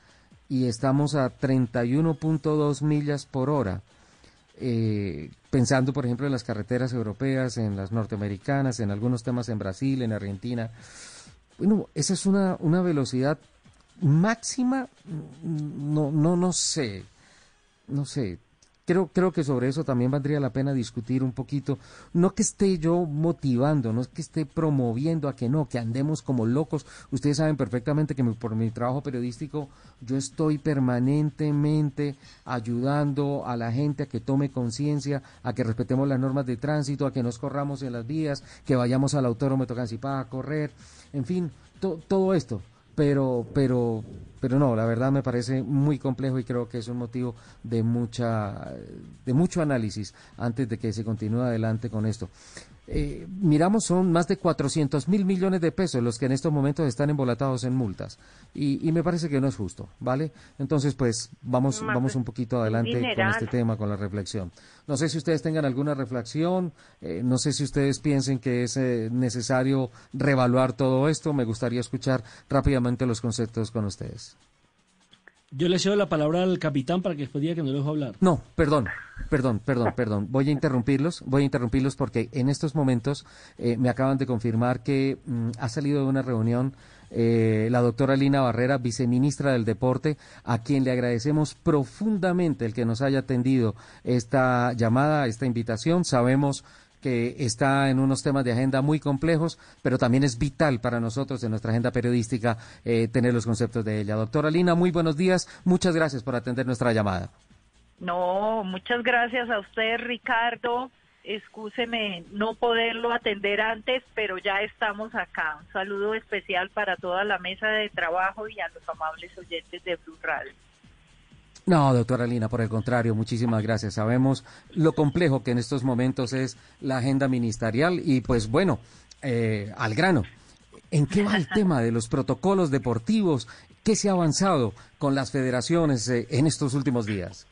y estamos a 31.2 millas por hora. Eh, pensando, por ejemplo, en las carreteras europeas, en las norteamericanas, en algunos temas en Brasil, en Argentina. Bueno, esa es una, una velocidad máxima, mm, no, no, no sé, no sé. Creo, creo que sobre eso también valdría la pena discutir un poquito. No que esté yo motivando, no es que esté promoviendo a que no, que andemos como locos. Ustedes saben perfectamente que por mi trabajo periodístico yo estoy permanentemente ayudando a la gente a que tome conciencia, a que respetemos las normas de tránsito, a que nos corramos en las vías, que vayamos al autódromo Tocancipá a correr, en fin, to- todo esto pero pero pero no la verdad me parece muy complejo y creo que es un motivo de mucha de mucho análisis antes de que se continúe adelante con esto Eh, miramos son más de 400 mil millones de pesos los que en estos momentos están embolatados en multas. Y, y me parece que no es justo vale entonces pues vamos vamos pues, un poquito adelante con este tema con la reflexión. No sé si ustedes tengan alguna reflexión eh, no sé si ustedes piensen que es eh, necesario reevaluar todo esto. Me gustaría escuchar rápidamente los conceptos con ustedes Yo le cedo la palabra al capitán para que después diga que no lo dejo hablar. No, perdón, perdón, perdón, perdón. Voy a interrumpirlos, voy a interrumpirlos porque en estos momentos eh, me acaban de confirmar que mm, ha salido de una reunión eh, la doctora Lina Barrera, viceministra del Deporte, a quien le agradecemos profundamente el que nos haya atendido esta llamada, esta invitación. Sabemos que está en unos temas de agenda muy complejos, pero también es vital para nosotros en nuestra agenda periodística eh, tener los conceptos de ella. Doctora Lina, muy buenos días. Muchas gracias por atender nuestra llamada. No, muchas gracias a usted, Ricardo. Excúseme no poderlo atender antes, pero ya estamos acá. Un saludo especial para toda la mesa de trabajo y a los amables oyentes de Blue Radio. No, doctora Lina, por el contrario, muchísimas gracias. Sabemos lo complejo que en estos momentos es la agenda ministerial y pues bueno, eh, al grano. ¿En qué va el tema de los protocolos deportivos? ¿Qué se ha avanzado con las federaciones eh, en estos últimos días?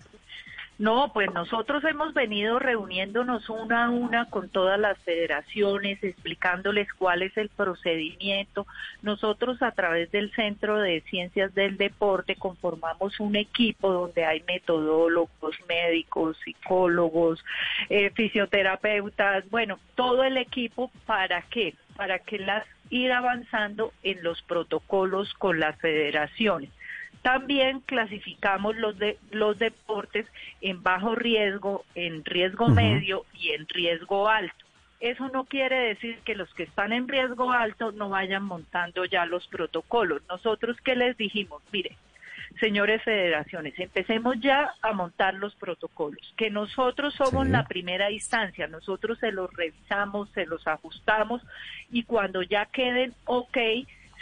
No, pues nosotros hemos venido reuniéndonos una a una con todas las federaciones, explicándoles cuál es el procedimiento. Nosotros a través del Centro de Ciencias del Deporte conformamos un equipo donde hay metodólogos, médicos, psicólogos, eh, fisioterapeutas, bueno, todo el equipo para qué? Para que las ir avanzando en los protocolos con las federaciones. También clasificamos los, de, los deportes en bajo riesgo, en riesgo medio y en riesgo alto. Eso no quiere decir que los que están en riesgo alto no vayan montando ya los protocolos. Nosotros que les dijimos, mire, señores federaciones, empecemos ya a montar los protocolos, que nosotros somos Sí. la primera instancia, nosotros se los revisamos, se los ajustamos y cuando ya queden ok,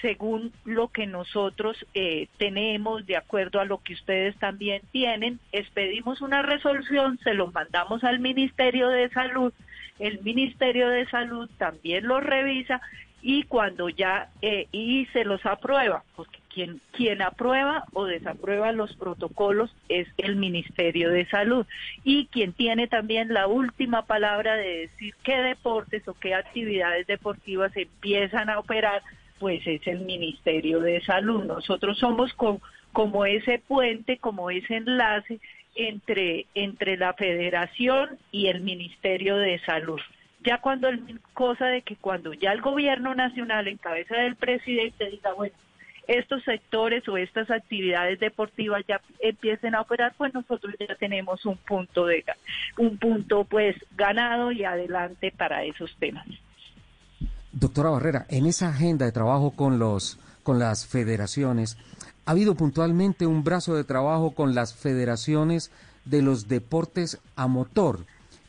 según lo que nosotros eh, tenemos, de acuerdo a lo que ustedes también tienen, expedimos una resolución, se lo mandamos al Ministerio de Salud, el Ministerio de Salud también lo revisa y cuando ya eh, y se los aprueba, porque quien quien aprueba o desaprueba los protocolos es el Ministerio de Salud. Y quien tiene también la última palabra de decir qué deportes o qué actividades deportivas empiezan a operar pues es el Ministerio de Salud. Nosotros somos co- como ese puente, como ese enlace entre, entre la federación y el Ministerio de Salud. Ya cuando el, cosa de que cuando ya el gobierno nacional en cabeza del presidente diga, bueno, estos sectores o estas actividades deportivas ya empiecen a operar, pues nosotros ya tenemos un punto de un punto pues ganado y adelante para esos temas. Doctora Barrera, en esa agenda de trabajo con los con las federaciones, ¿ha habido puntualmente un brazo de trabajo con las federaciones de los deportes a motor?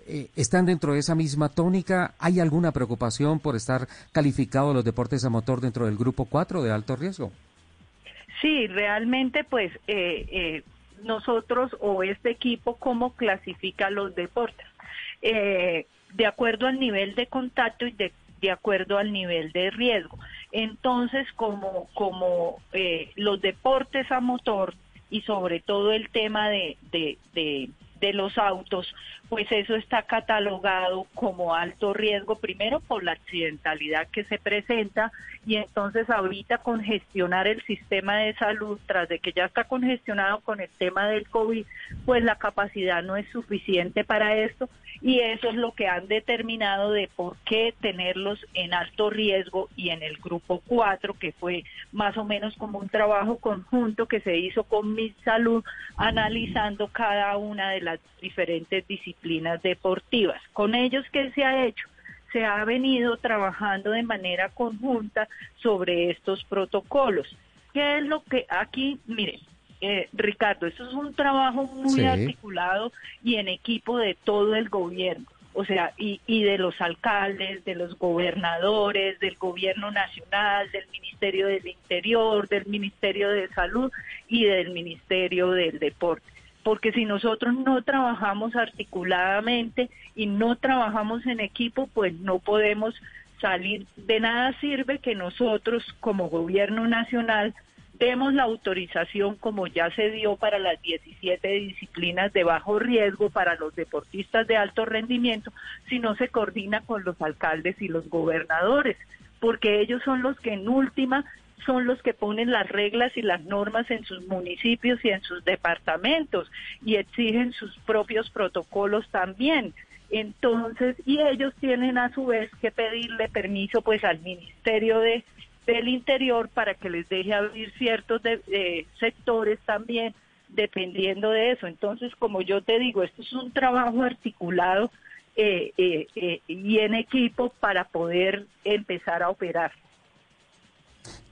Eh, ¿Están dentro de esa misma tónica? ¿Hay alguna preocupación por estar calificados los deportes a motor dentro del grupo 4 de alto riesgo? Sí, realmente pues eh, eh, nosotros o este equipo, ¿cómo clasifica los deportes? Eh, de acuerdo al nivel de contacto y de, de acuerdo al nivel de riesgo. Entonces, como, como eh, los deportes a motor y sobre todo el tema de, de, de, de los autos, pues eso está catalogado como alto riesgo, primero por la accidentalidad que se presenta y entonces ahorita congestionar el sistema de salud, tras de que ya está congestionado con el tema del COVID, pues la capacidad no es suficiente para esto y eso es lo que han determinado de por qué tenerlos en alto riesgo y en el grupo 4, que fue más o menos como un trabajo conjunto que se hizo con mi salud, analizando cada una de las diferentes disciplinas deportivas. Con ellos, ¿qué se ha hecho? Se ha venido trabajando de manera conjunta sobre estos protocolos. ¿Qué es lo que aquí, miren, eh, Ricardo, esto es un trabajo muy Sí. articulado y en equipo de todo el gobierno, o sea, y, y de los alcaldes, de los gobernadores, del gobierno nacional, del Ministerio del Interior, del Ministerio de Salud y del Ministerio del Deporte. Porque si nosotros no trabajamos articuladamente y no trabajamos en equipo, pues no podemos salir. De nada sirve que nosotros como gobierno nacional demos la autorización como ya se dio para las 17 disciplinas de bajo riesgo para los deportistas de alto rendimiento si no se coordina con los alcaldes y los gobernadores, porque ellos son los que en última son los que ponen las reglas y las normas en sus municipios y en sus departamentos y exigen sus propios protocolos también. Entonces, y ellos tienen a su vez que pedirle permiso pues al Ministerio de del Interior para que les deje abrir ciertos eh, sectores también dependiendo de eso. Entonces, como yo te digo, esto es un trabajo articulado eh, eh, eh, y en equipo para poder empezar a operar.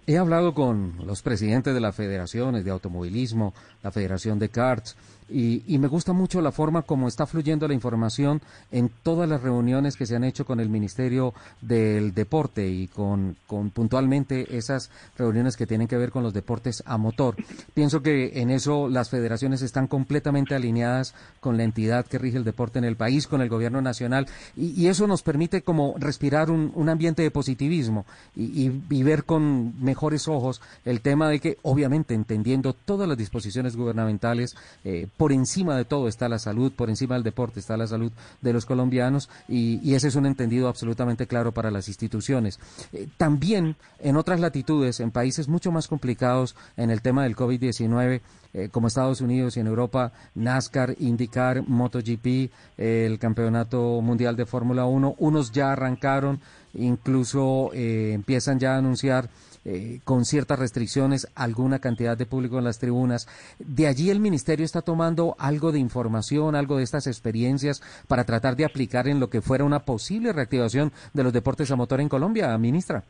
He hablado con los presidentes de las federaciones de automovilismo, la Federación de Karts, y, y me gusta mucho la forma como está fluyendo la información en todas las reuniones que se han hecho con el Ministerio del Deporte y con, con puntualmente esas reuniones que tienen que ver con los deportes a motor. Pienso que en eso las federaciones están completamente alineadas con la entidad que rige el deporte en el país, con el gobierno nacional, y, eso nos permite como respirar un, ambiente de positivismo y, y- y ver con mejores ojos el tema de que, obviamente, entendiendo todas las disposiciones gubernamentales, eh, por encima de todo está la salud, por encima del deporte está la salud de los colombianos y, ese es un entendido absolutamente claro para las instituciones. Eh, también en otras latitudes, en países mucho más complicados en el tema del COVID-19, eh, como Estados Unidos y en Europa, NASCAR, IndyCar, MotoGP, eh, el Campeonato Mundial de Fórmula 1, unos ya arrancaron, incluso eh, empiezan ya a anunciar eh, con ciertas restricciones alguna cantidad de público en las tribunas. De allí el Ministerio está tomando algo de información, algo de estas experiencias para tratar de aplicar en lo que fuera una posible reactivación de los deportes a motor en Colombia, ministra.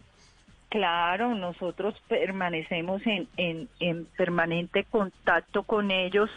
Claro, nosotros permanecemos en, en, en permanente contacto con ellos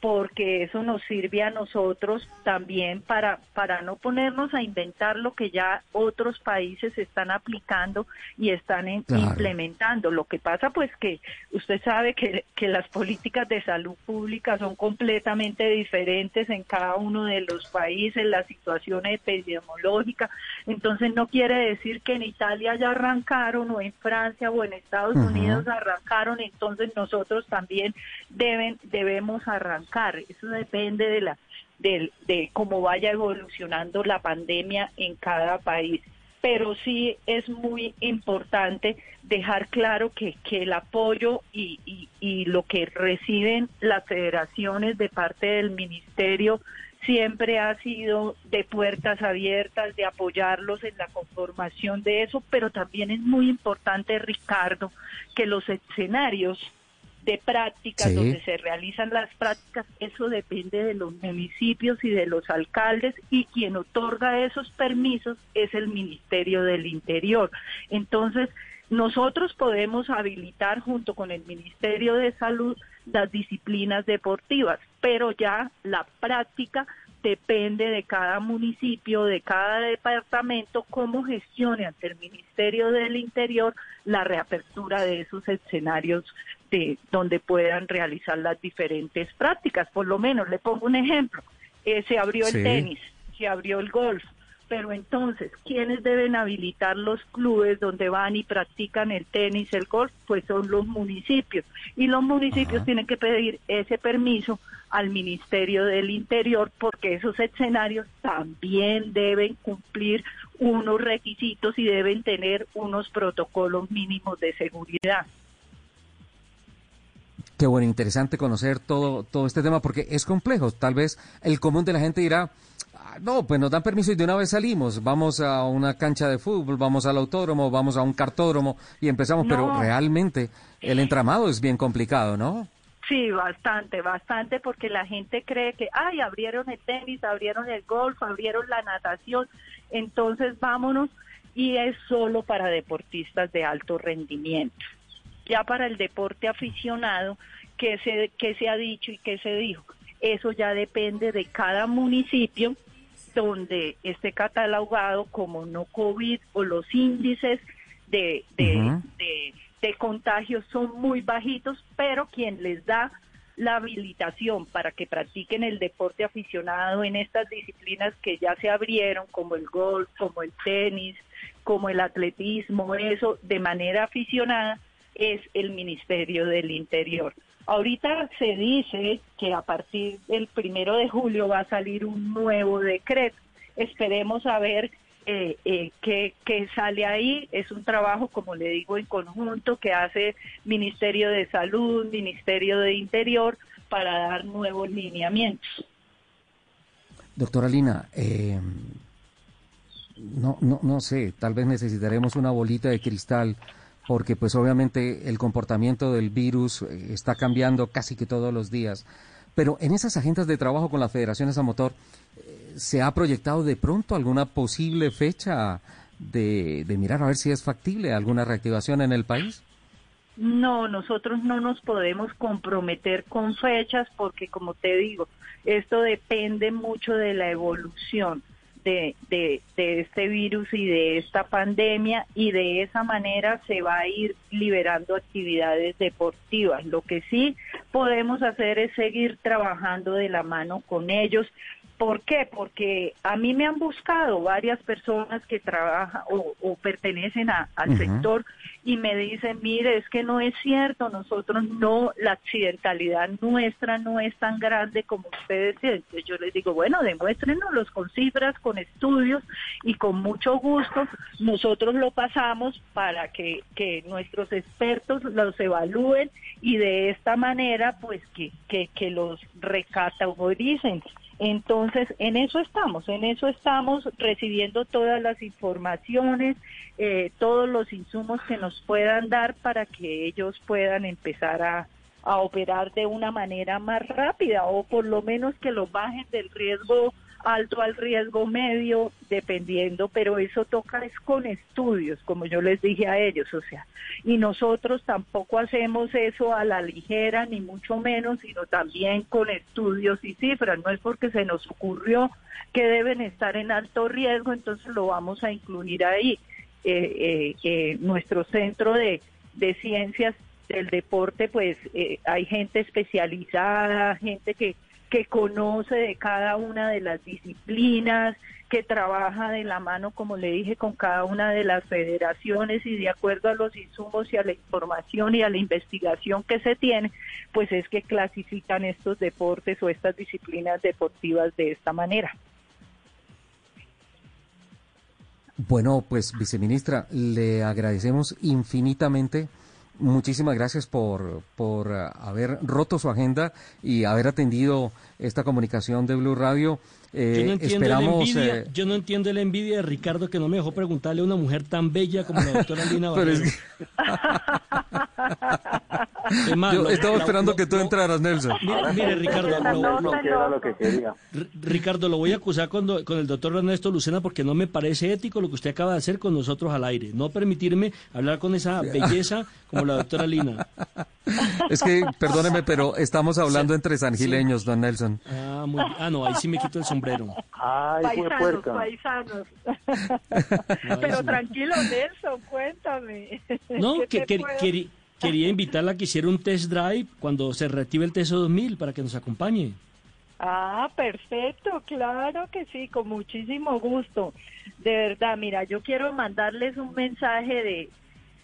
porque eso nos sirve a nosotros también para, para no ponernos a inventar lo que ya otros países están aplicando y están en- Claro. implementando. Lo que pasa pues que usted sabe que, que las políticas de salud pública son completamente diferentes en cada uno de los países, la situación epidemiológica, entonces no quiere decir que en Italia ya arrancaron o en Francia o en Estados. Unidos arrancaron, entonces nosotros también deben debemos arrancar. Eso depende de la del- de cómo vaya evolucionando la pandemia en cada país. Pero sí es muy importante dejar claro que, que el apoyo y, y, y lo que reciben las federaciones de parte del ministerio siempre ha sido de puertas abiertas, de apoyarlos en la conformación de eso, pero también es muy importante, Ricardo, que los escenarios de prácticas Sí. donde se realizan las prácticas, eso depende de los municipios y de los alcaldes y quien otorga esos permisos es el Ministerio del Interior. Entonces, nosotros podemos habilitar junto con el Ministerio de Salud las disciplinas deportivas, pero ya la práctica depende de cada municipio, de cada departamento, cómo gestione ante el Ministerio del Interior la reapertura de esos escenarios de donde puedan realizar las diferentes prácticas. Por lo menos, le pongo un ejemplo, eh, se abrió el Sí. tenis, se abrió el golf, pero entonces, ¿quiénes deben habilitar los clubes donde van y practican el tenis, el golf? Pues son los municipios. Y los municipios tienen que pedir ese permiso al Ministerio del Interior porque esos escenarios también deben cumplir unos requisitos y deben tener unos protocolos mínimos de seguridad. Qué bueno, interesante conocer todo, todo este tema porque es complejo. Tal vez el común de la gente dirá, "Ah, no, pues nos dan permiso y de una vez salimos. Vamos a una cancha de fútbol, vamos al autódromo, vamos a un cartódromo y empezamos. Pero realmente el entramado es bien complicado, ¿no? Sí, bastante, bastante, porque la gente cree que, ay, abrieron el tenis, abrieron el golf, abrieron la natación, entonces vámonos, y es solo para deportistas de alto rendimiento. Ya para el deporte aficionado, que se, que se ha dicho y que se dijo, eso ya depende de cada municipio donde esté catalogado como no COVID o los índices de, de, de, de contagios son muy bajitos, pero quien les da la habilitación para que practiquen el deporte aficionado en estas disciplinas que ya se abrieron, como el golf, como el tenis, como el atletismo, eso de manera aficionada, es el Ministerio del Interior. Ahorita se dice que a partir del primero de julio va a salir un nuevo decreto. Esperemos a ver eh, eh, sale ahí. Es un trabajo, como le digo, en conjunto que hace Ministerio de Salud, Ministerio de Interior, para dar nuevos lineamientos. Doctora Lina, eh, no, no, no sé, tal vez necesitaremos una bolita de cristal porque pues obviamente el comportamiento del virus eh, está cambiando casi que todos los días. Pero en esas agendas de trabajo con las federaciones a motor, eh, ¿se ha proyectado de pronto alguna posible fecha de, de mirar a ver si es factible alguna reactivación en el país? No, nosotros no nos podemos comprometer con fechas porque, como te digo, esto depende mucho de la evolución de, de, de este virus y de esta pandemia y de esa manera se va a ir liberando actividades deportivas. Lo que sí podemos hacer es seguir trabajando de la mano con ellos. ¿Por qué? Porque a mí me han buscado varias personas que trabajan o, o pertenecen a- al sector y me dicen, mire, es que no es cierto, nosotros no, la accidentalidad nuestra no es tan grande como ustedes. Entonces yo les digo, bueno, demuéstrenoslos con cifras, con estudios y con mucho gusto nosotros lo pasamos para que, que nuestros expertos los evalúen y de esta manera pues que, que, que los recategoricen. Entonces, en eso estamos, en eso estamos recibiendo todas las informaciones, eh, todos los insumos que nos puedan dar para que ellos puedan empezar a, a operar de una manera más rápida o por lo menos que lo bajen del riesgo alto al riesgo medio, dependiendo, pero eso toca es con estudios, como yo les dije a ellos, o sea, y nosotros tampoco hacemos eso a la ligera, ni mucho menos, sino también con estudios y cifras, no es porque se nos ocurrió que deben estar en alto riesgo, entonces lo vamos a incluir ahí. Eh, eh, nuestro centro de, de ciencias del deporte, pues eh, hay gente especializada, gente que que conoce de cada una de las disciplinas, que trabaja de la mano, como le dije, con cada una de las federaciones y de acuerdo a los insumos y a la información y a la investigación que se tiene, pues es que clasifican estos deportes o estas disciplinas deportivas de esta manera. Bueno, pues viceministra, le agradecemos infinitamente. Muchísimas gracias por, por uh, haber roto su agenda y haber atendido esta comunicación de Blue Radio. Eh, Yo no entiendo la envidia, eh, yo no entiendo la envidia de Ricardo que no me dejó preguntarle a una mujer tan bella como la doctora Lina Pero es Barrero. Es más, yo lo- estaba lo- esperando lo- que tú lo- entraras, Nelson. Mire, mire, Ricardo, lo, que quería. Ricardo, lo voy a acusar con, con el doctor Ernesto Lucena porque no me parece ético lo que usted acaba de hacer con nosotros al aire. No permitirme hablar con esa belleza como la doctora Lina. Es que, perdóneme, pero estamos hablando entre sangileños, don Nelson. Ah, muy bien. Ah, no, ahí sí me quito el sombrero. Ay, fue Paisanos, puerca. paisanos. No, Pero sí. tranquilo, Nelson, cuéntame. No, ¿Qué que, quería invitarla a que hiciera un test drive cuando se reactive el TESO 2000 para que nos acompañe. Ah, perfecto, claro que sí, con muchísimo gusto. De verdad, mira, yo quiero mandarles un mensaje de,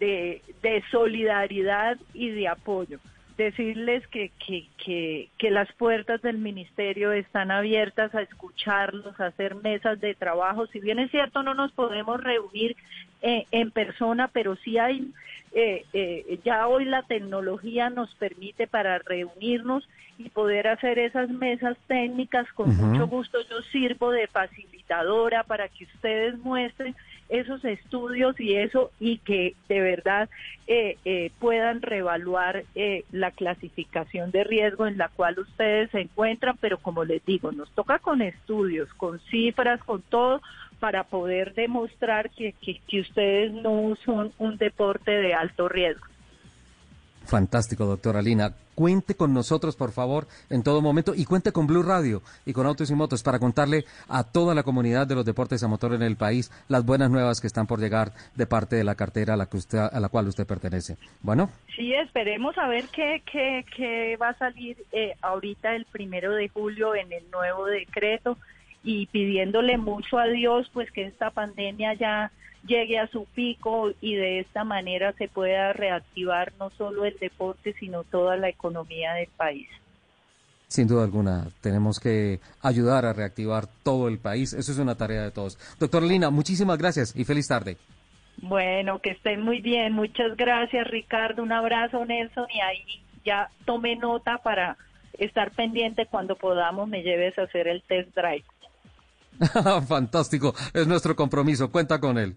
de, de solidaridad y de apoyo. Decirles que, que, que, que las puertas del ministerio están abiertas a escucharlos, a hacer mesas de trabajo. Si bien es cierto, no nos podemos reunir eh, en persona, pero sí hay, eh, eh, ya hoy la tecnología nos permite para reunirnos y poder hacer esas mesas técnicas. Con mucho gusto yo sirvo de facilitadora para que ustedes muestren esos estudios y eso y que de verdad eh, eh, puedan reevaluar eh, la clasificación de riesgo en la cual ustedes se encuentran, pero como les digo, nos toca con estudios, con cifras, con todo para poder demostrar que, que, que ustedes no son un deporte de alto riesgo. Fantástico, doctora Lina. Cuente con nosotros, por favor, en todo momento y cuente con Blue Radio y con Autos y Motos para contarle a toda la comunidad de los deportes a motor en el país las buenas nuevas que están por llegar de parte de la cartera a la, que usted, a la cual usted pertenece. Bueno, Sí, esperemos a ver qué, qué, qué va a salir eh, ahorita el primero de julio en el nuevo decreto y pidiéndole mucho a Dios pues que esta pandemia ya llegue a su pico y de esta manera se pueda reactivar no solo el deporte sino toda la economía del país. sin duda alguna, tenemos que ayudar a reactivar todo el país. Eso es una tarea de todos. Doctora Lina, muchísimas gracias y feliz tarde. Bueno, que estén muy bien. Muchas gracias, Ricardo. Un abrazo, Nelson. Y ahí ya tome nota para estar pendiente cuando podamos me lleves a hacer el test drive. Fantástico, es nuestro compromiso. Cuenta con él.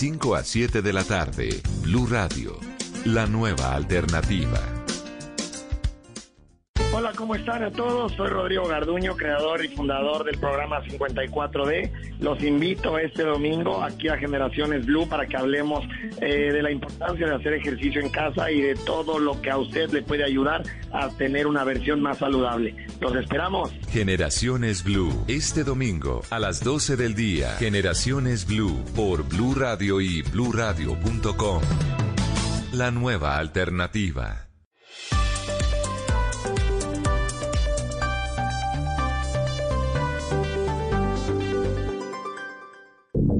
5 a 7 de la tarde, Blue Radio, la nueva alternativa. Hola, ¿cómo están a todos? Soy Rodrigo Garduño, creador y fundador del programa 54D. Los invito este domingo aquí a Generaciones Blue para que hablemos eh, de la importancia de hacer ejercicio en casa y de todo lo que a usted le puede ayudar a tener una versión más saludable. Los esperamos. Generaciones Blue, este domingo a las 12 del día. Generaciones Blue por Blue Radio y bluradio.com. La nueva alternativa.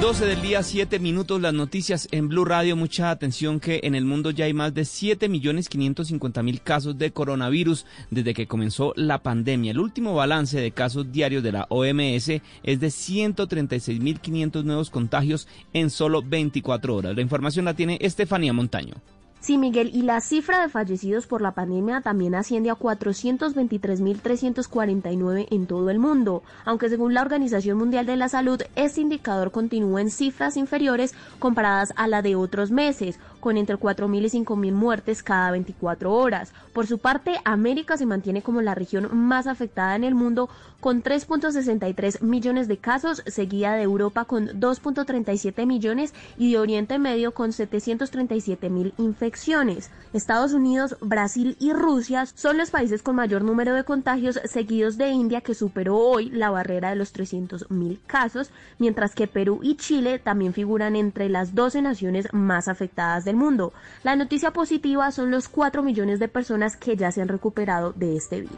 12 del día, 7 minutos, las noticias en Blue Radio. Mucha atención que en el mundo ya hay más de 7.550.000 casos de coronavirus desde que comenzó la pandemia. El último balance de casos diarios de la OMS es de 136.500 nuevos contagios en solo 24 horas. La información la tiene Estefanía Montaño. Sí, Miguel, y la cifra de fallecidos por la pandemia también asciende a 423.349 en todo el mundo, aunque según la Organización Mundial de la Salud, este indicador continúa en cifras inferiores comparadas a la de otros meses, con entre 4.000 y 5.000 muertes cada 24 horas. Por su parte, América se mantiene como la región más afectada en el mundo, con 3.63 millones de casos, seguida de Europa con 2.37 millones y de Oriente Medio con 737 mil infecciones. Estados Unidos, Brasil y Rusia son los países con mayor número de contagios, seguidos de India, que superó hoy la barrera de los 300 mil casos, mientras que Perú y Chile también figuran entre las 12 naciones más afectadas del mundo. La noticia positiva son los 4 millones de personas que ya se han recuperado de este virus.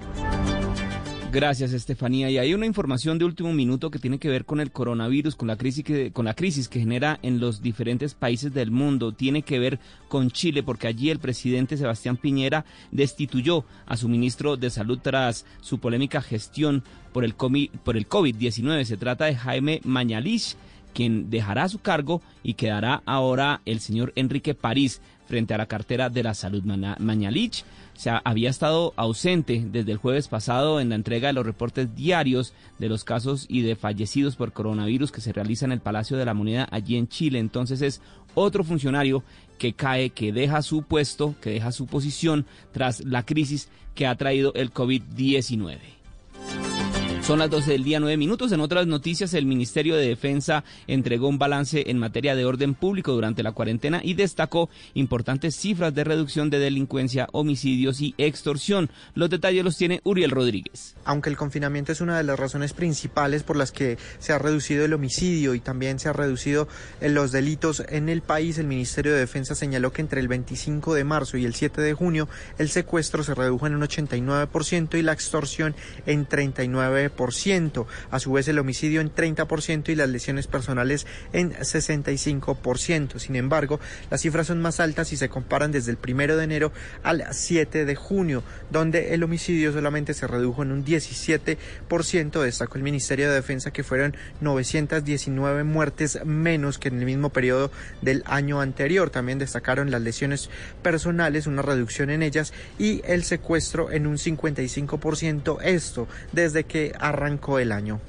Gracias, Estefanía. Y hay una información de último minuto que tiene que ver con el coronavirus, con la crisis que, con la crisis que genera en los diferentes países del mundo. Tiene que ver con Chile, porque allí el presidente Sebastián Piñera destituyó a su ministro de Salud tras su polémica gestión por el, por el COVID-19. Se trata de Jaime Mañalich quien dejará su cargo y quedará ahora el señor Enrique París frente a la cartera de la salud Mañalich. Se había estado ausente desde el jueves pasado en la entrega de los reportes diarios de los casos y de fallecidos por coronavirus que se realiza en el Palacio de la Moneda allí en Chile. Entonces es otro funcionario que cae, que deja su puesto, que deja su posición tras la crisis que ha traído el COVID-19. Son las 12 del día, 9 minutos. En otras noticias, el Ministerio de Defensa entregó un balance en materia de orden público durante la cuarentena y destacó importantes cifras de reducción de delincuencia, homicidios y extorsión. Los detalles los tiene Uriel Rodríguez. Aunque el confinamiento es una de las razones principales por las que se ha reducido el homicidio y también se ha reducido eh, los delitos en el país, el Ministerio de Defensa señaló que entre el 25 de marzo y el 7 de junio el secuestro se redujo en un 89% y la extorsión en 39%. A su vez, el homicidio en 30% y las lesiones personales en 65%. Sin embargo, las cifras son más altas si se comparan desde el 1 de enero al 7 de junio, donde el homicidio solamente se redujo en un 17%. Destacó el Ministerio de Defensa que fueron 919 muertes menos que en el mismo periodo del año anterior. También destacaron las lesiones personales, una reducción en ellas y el secuestro en un 55%. Esto desde que arrancó el año.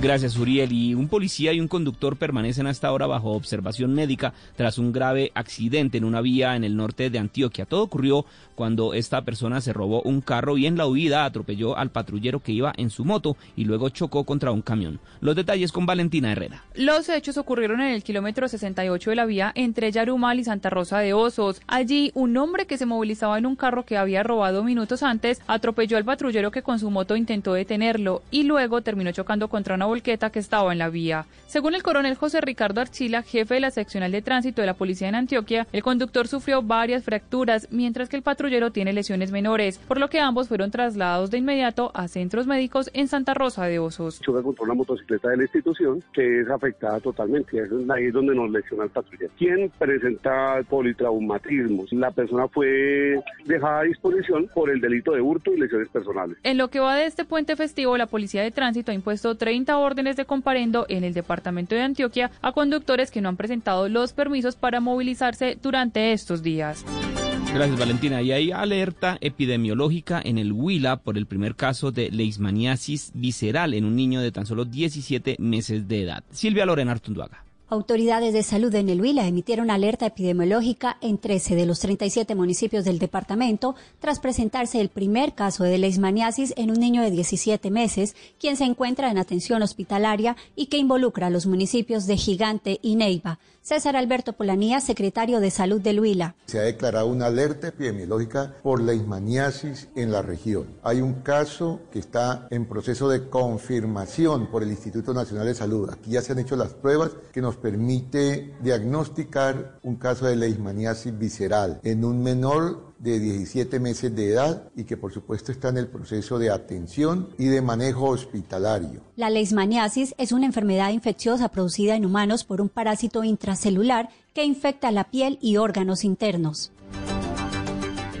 Gracias, Uriel. Y un policía y un conductor permanecen hasta ahora bajo observación médica tras un grave accidente en una vía en el norte de Antioquia. Todo ocurrió cuando esta persona se robó un carro y en la huida atropelló al patrullero que iba en su moto y luego chocó contra un camión. Los detalles con Valentina Herrera. Los hechos ocurrieron en el kilómetro 68 de la vía entre Yarumal y Santa Rosa de Osos. Allí, un hombre que se movilizaba en un carro que había robado minutos antes atropelló al patrullero que con su moto intentó detenerlo y luego terminó chocando contra una volqueta que estaba en la vía. Según el coronel José Ricardo Archila, jefe de la seccional de tránsito de la policía en Antioquia, el conductor sufrió varias fracturas, mientras que el patrullero tiene lesiones menores, por lo que ambos fueron trasladados de inmediato a centros médicos en Santa Rosa de Osos. Choca contra una motocicleta de la institución que es afectada totalmente. Ahí es donde nos lesiona el patrullero. ¿Quién presenta politraumatismos? La persona fue dejada a disposición por el delito de hurto y lesiones personales. En lo que va de este puente festivo, la Policía de Tránsito ha impuesto 30 órdenes de comparendo en el departamento de Antioquia a conductores que no han presentado los permisos para movilizarse durante estos días. Gracias, Valentina. Y hay alerta epidemiológica en el Huila por el primer caso de leishmaniasis visceral en un niño de tan solo 17 meses de edad. Silvia Lorena Artunduaga. Autoridades de salud en el Huila emitieron alerta epidemiológica en 13 de los 37 municipios del departamento tras presentarse el primer caso de leishmaniasis en un niño de 17 meses, quien se encuentra en atención hospitalaria y que involucra a los municipios de Gigante y Neiva. César Alberto Polanía, secretario de Salud del Huila. Se ha declarado una alerta epidemiológica por leishmaniasis en la región. Hay un caso que está en proceso de confirmación por el Instituto Nacional de Salud. Aquí ya se han hecho las pruebas que nos permite diagnosticar un caso de leishmaniasis visceral en un menor de 17 meses de edad y que por supuesto está en el proceso de atención y de manejo hospitalario. La leishmaniasis es una enfermedad infecciosa producida en humanos por un parásito intracelular que infecta la piel y órganos internos.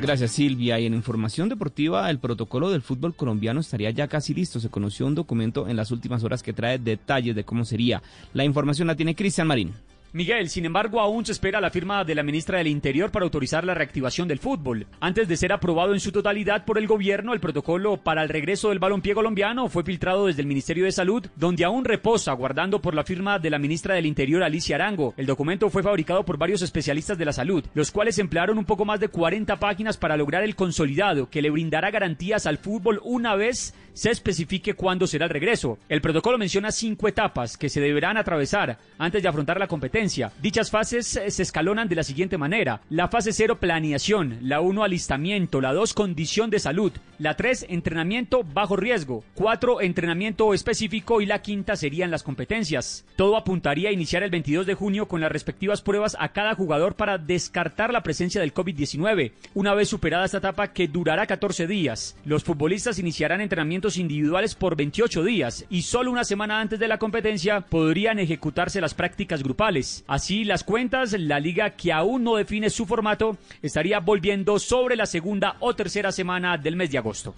Gracias Silvia. Y en información deportiva, el protocolo del fútbol colombiano estaría ya casi listo. Se conoció un documento en las últimas horas que trae detalles de cómo sería. La información la tiene Cristian Marín. Miguel, sin embargo, aún se espera la firma de la ministra del Interior para autorizar la reactivación del fútbol. Antes de ser aprobado en su totalidad por el gobierno, el protocolo para el regreso del balompié colombiano fue filtrado desde el Ministerio de Salud, donde aún reposa, guardando por la firma de la ministra del Interior, Alicia Arango. El documento fue fabricado por varios especialistas de la salud, los cuales emplearon un poco más de 40 páginas para lograr el consolidado que le brindará garantías al fútbol una vez se especifique cuándo será el regreso. El protocolo menciona cinco etapas que se deberán atravesar antes de afrontar la competencia. Dichas fases eh, se escalonan de la siguiente manera. La fase 0, planeación. La 1, alistamiento. La 2, condición de salud. La 3, entrenamiento bajo riesgo. 4, entrenamiento específico. Y la quinta serían las competencias. Todo apuntaría a iniciar el 22 de junio con las respectivas pruebas a cada jugador para descartar la presencia del COVID-19. Una vez superada esta etapa que durará 14 días, los futbolistas iniciarán entrenamiento individuales por 28 días y solo una semana antes de la competencia podrían ejecutarse las prácticas grupales. Así las cuentas, la liga que aún no define su formato estaría volviendo sobre la segunda o tercera semana del mes de agosto.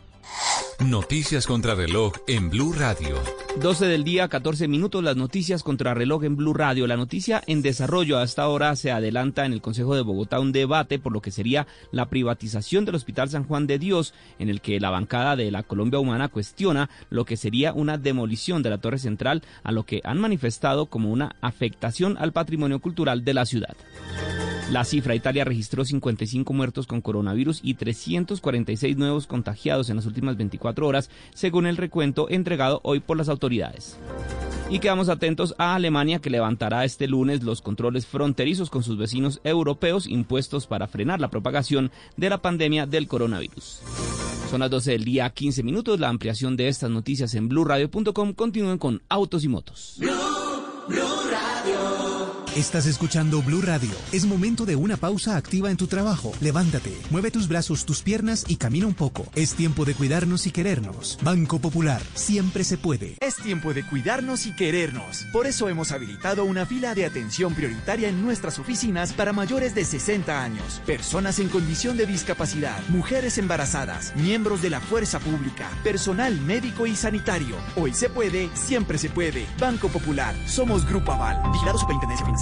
Noticias contra reloj en Blue Radio. 12 del día, 14 minutos, las noticias contra reloj en Blue Radio. La noticia en desarrollo hasta ahora se adelanta en el Consejo de Bogotá un debate por lo que sería la privatización del Hospital San Juan de Dios, en el que la bancada de la Colombia Humana cuestiona lo que sería una demolición de la Torre Central, a lo que han manifestado como una afectación al patrimonio cultural de la ciudad. La cifra, Italia registró 55 muertos con coronavirus y 346 nuevos contagiados en las últimas 24 horas, según el recuento entregado hoy por las autoridades. Y quedamos atentos a Alemania que levantará este lunes los controles fronterizos con sus vecinos europeos impuestos para frenar la propagación de la pandemia del coronavirus. Son las 12 del día, 15 minutos. La ampliación de estas noticias en blurradio.com continúen con autos y motos. Estás escuchando Blue Radio. Es momento de una pausa activa en tu trabajo. Levántate, mueve tus brazos, tus piernas y camina un poco. Es tiempo de cuidarnos y querernos. Banco Popular, siempre se puede. Es tiempo de cuidarnos y querernos. Por eso hemos habilitado una fila de atención prioritaria en nuestras oficinas para mayores de 60 años, personas en condición de discapacidad, mujeres embarazadas, miembros de la fuerza pública, personal médico y sanitario. Hoy se puede, siempre se puede. Banco Popular, somos Grupo Aval, vigilado Superintendencia Financiera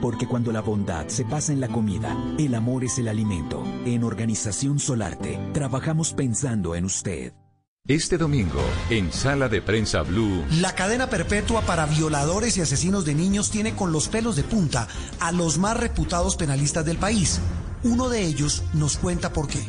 Porque cuando la bondad se pasa en la comida, el amor es el alimento. En Organización Solarte, trabajamos pensando en usted. Este domingo, en Sala de Prensa Blue. La cadena perpetua para violadores y asesinos de niños tiene con los pelos de punta a los más reputados penalistas del país. Uno de ellos nos cuenta por qué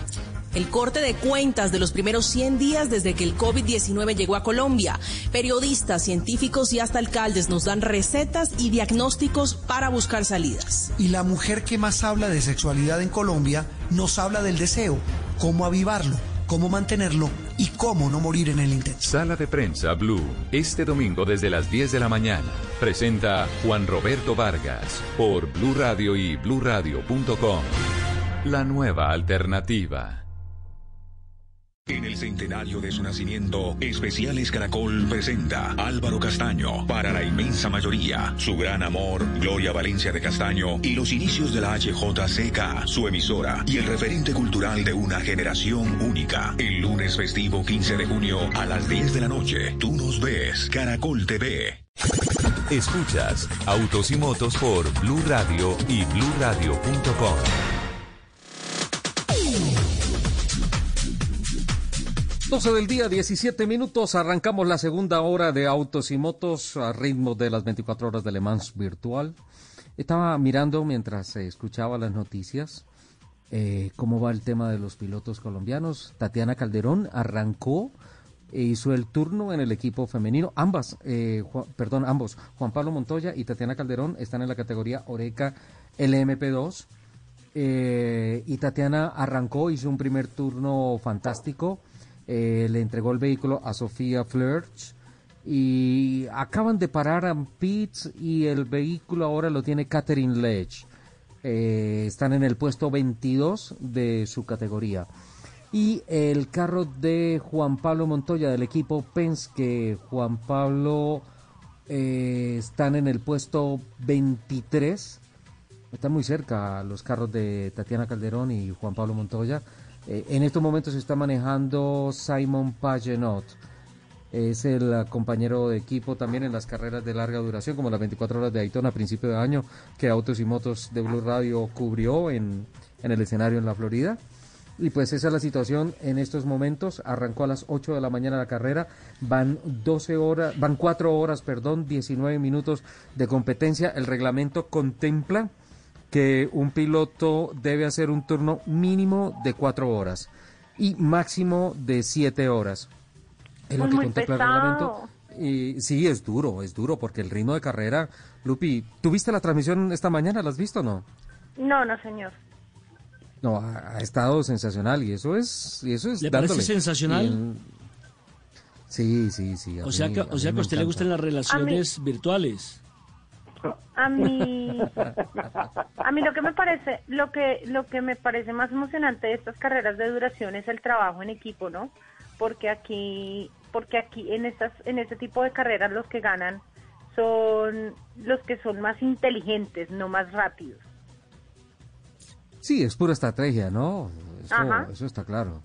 el corte de cuentas de los primeros 100 días desde que el COVID-19 llegó a Colombia. Periodistas, científicos y hasta alcaldes nos dan recetas y diagnósticos para buscar salidas. Y la mujer que más habla de sexualidad en Colombia nos habla del deseo, cómo avivarlo cómo mantenerlo y cómo no morir en el intento. Sala de prensa Blue, este domingo desde las 10 de la mañana. Presenta Juan Roberto Vargas por Blue Radio y bluradio.com. La nueva alternativa. En el centenario de su nacimiento, Especiales Caracol presenta Álvaro Castaño para la inmensa mayoría, su gran amor, Gloria Valencia de Castaño y los inicios de la HJCK, su emisora y el referente cultural de una generación única. El lunes festivo 15 de junio a las 10 de la noche, tú nos ves, Caracol TV. Escuchas Autos y Motos por Blue Radio y bluradio.com. 12 del día, 17 minutos. Arrancamos la segunda hora de autos y motos a ritmo de las 24 horas de Le Mans virtual. Estaba mirando mientras escuchaba las noticias eh, cómo va el tema de los pilotos colombianos. Tatiana Calderón arrancó e hizo el turno en el equipo femenino. Ambas, eh, perdón, ambos, Juan Pablo Montoya y Tatiana Calderón están en la categoría Oreca LMP2. Eh, y Tatiana arrancó, hizo un primer turno fantástico eh, le entregó el vehículo a Sofía Flirch y acaban de parar a Pitts y el vehículo ahora lo tiene Catherine Ledge. Eh, están en el puesto 22 de su categoría. Y el carro de Juan Pablo Montoya del equipo Penske, Juan Pablo, eh, están en el puesto 23. Están muy cerca los carros de Tatiana Calderón y Juan Pablo Montoya. Eh, en estos momentos se está manejando Simon Pagenot. Es el compañero de equipo también en las carreras de larga duración, como las 24 horas de Daytona a principio de año, que Autos y Motos de Blue Radio cubrió en, el escenario en la Florida. Y pues esa es la situación en estos momentos. Arrancó a las 8 de la mañana la carrera. Van 12 horas, van 4 horas, perdón, 19 minutos de competencia. El reglamento contempla que un piloto debe hacer un turno mínimo de 4 horas y máximo de 7 horas. Es lo que contempla el reglamento. Y sí, es duro, es duro porque el ritmo de carrera, Lupi, ¿tuviste la transmisión esta mañana? ¿La has visto o no? No, no, señor. No, ha, ha estado sensacional y eso es, y eso es ¿Le parece sensacional? En- Sí, sí, sí. a O sea mí- que, a o sea que a usted le gustan las relaciones virtuales. A mí, a mí lo que me parece, lo que, lo que me parece más emocionante de estas carreras de duración es el trabajo en equipo, ¿no? Porque aquí, porque aquí en estas, en este tipo de carreras los que ganan son los que son más inteligentes, no más rápidos. Sí, es pura estrategia, ¿no? Eso, Ajá. eso está claro.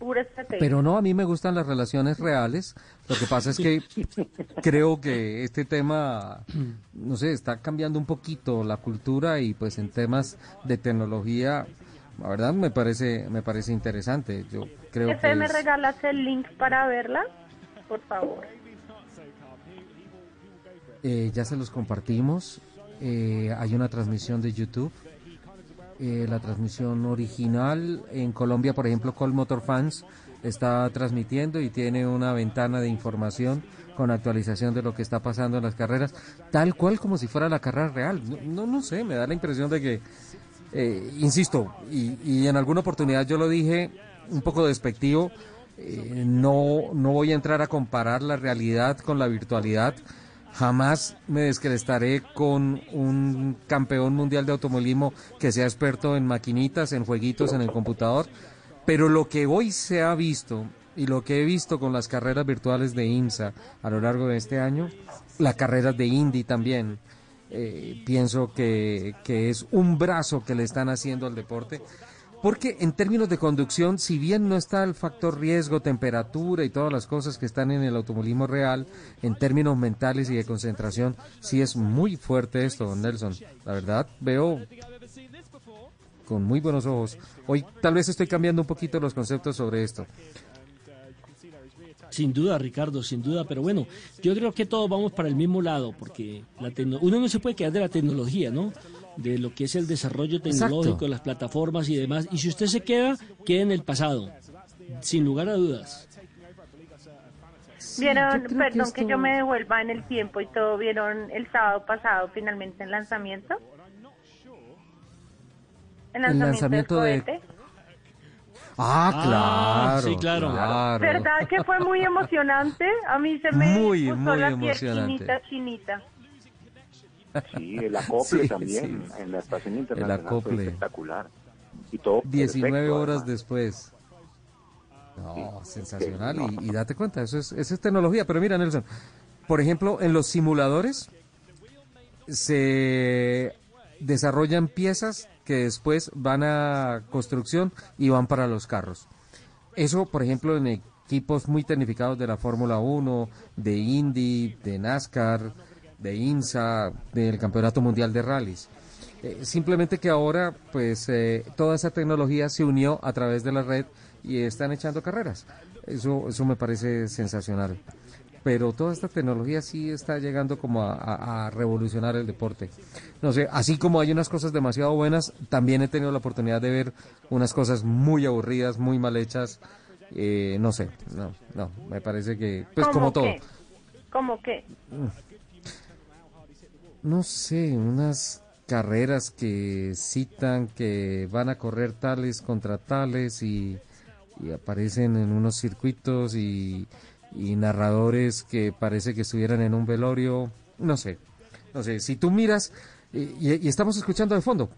Pura estrategia. Pero no, a mí me gustan las relaciones reales. Lo que pasa es que creo que este tema, no sé, está cambiando un poquito la cultura y pues en temas de tecnología, la verdad me parece, me parece interesante. Yo creo que ¿me es- regalas el link para verla? Por favor. Eh, ya se los compartimos. Eh, hay una transmisión de YouTube. Eh, la transmisión original en Colombia, por ejemplo, Col Motor Fans está transmitiendo y tiene una ventana de información con actualización de lo que está pasando en las carreras, tal cual como si fuera la carrera real. No, no, sé, me da la impresión de que, eh, insisto, y, y en alguna oportunidad yo lo dije un poco despectivo, eh, no, no voy a entrar a comparar la realidad con la virtualidad. Jamás me descrestaré con un campeón mundial de automovilismo que sea experto en maquinitas, en jueguitos, en el computador. Pero lo que hoy se ha visto y lo que he visto con las carreras virtuales de IMSA a lo largo de este año, las carreras de Indy también, eh, pienso que, que es un brazo que le están haciendo al deporte. Porque en términos de conducción, si bien no está el factor riesgo, temperatura y todas las cosas que están en el automovilismo real, en términos mentales y de concentración, sí es muy fuerte esto, don Nelson. La verdad, veo con muy buenos ojos. Hoy tal vez estoy cambiando un poquito los conceptos sobre esto. Sin duda, Ricardo, sin duda, pero bueno, yo creo que todos vamos para el mismo lado, porque la uno no se puede quedar de la tecnología, ¿no? De lo que es el desarrollo tecnológico, Exacto. las plataformas y demás. Y si usted se queda, queda en el pasado, sin lugar a dudas. Vieron, que perdón que, yo me devuelva en el tiempo y todo, vieron el sábado pasado finalmente el lanzamiento. El El lanzamiento, lanzamiento de-. Ah, Ah, claro. sí, claro. claro. ¿Verdad que fue muy emocionante? A mí se me Muy, puso muy la piel emocionante. chinita, chinita. Sí, el acople Sí, también sí. en la estación internacional fue acople. espectacular. Y todo 19 perfecto, horas además. después. No, sensacional. Y, y date cuenta, eso es, eso es tecnología. Pero mira, Nelson, por ejemplo, en los simuladores se desarrollan piezas que después van a construcción y van para los carros. Eso, por ejemplo, en equipos muy tecnificados de la Fórmula 1, de Indy, de NASCAR, de INSA, del Campeonato Mundial de Rallys. Eh, simplemente que ahora, pues, eh, toda esa tecnología se unió a través de la red y están echando carreras. Eso, eso me parece sensacional. Pero toda esta tecnología sí está llegando como a, a- a revolucionar el deporte. No sé, así como hay unas cosas demasiado buenas, también he tenido la oportunidad de ver unas cosas muy aburridas, muy mal hechas. Eh, no sé, no, no, me parece que, pues como todo. qué? ¿Cómo que? No sé, unas carreras que citan que van a correr tales contra tales y, y aparecen en unos circuitos y, y narradores que parece que estuvieran en un velorio, no sé, no sé, si tú miras y, y estamos escuchando de fondo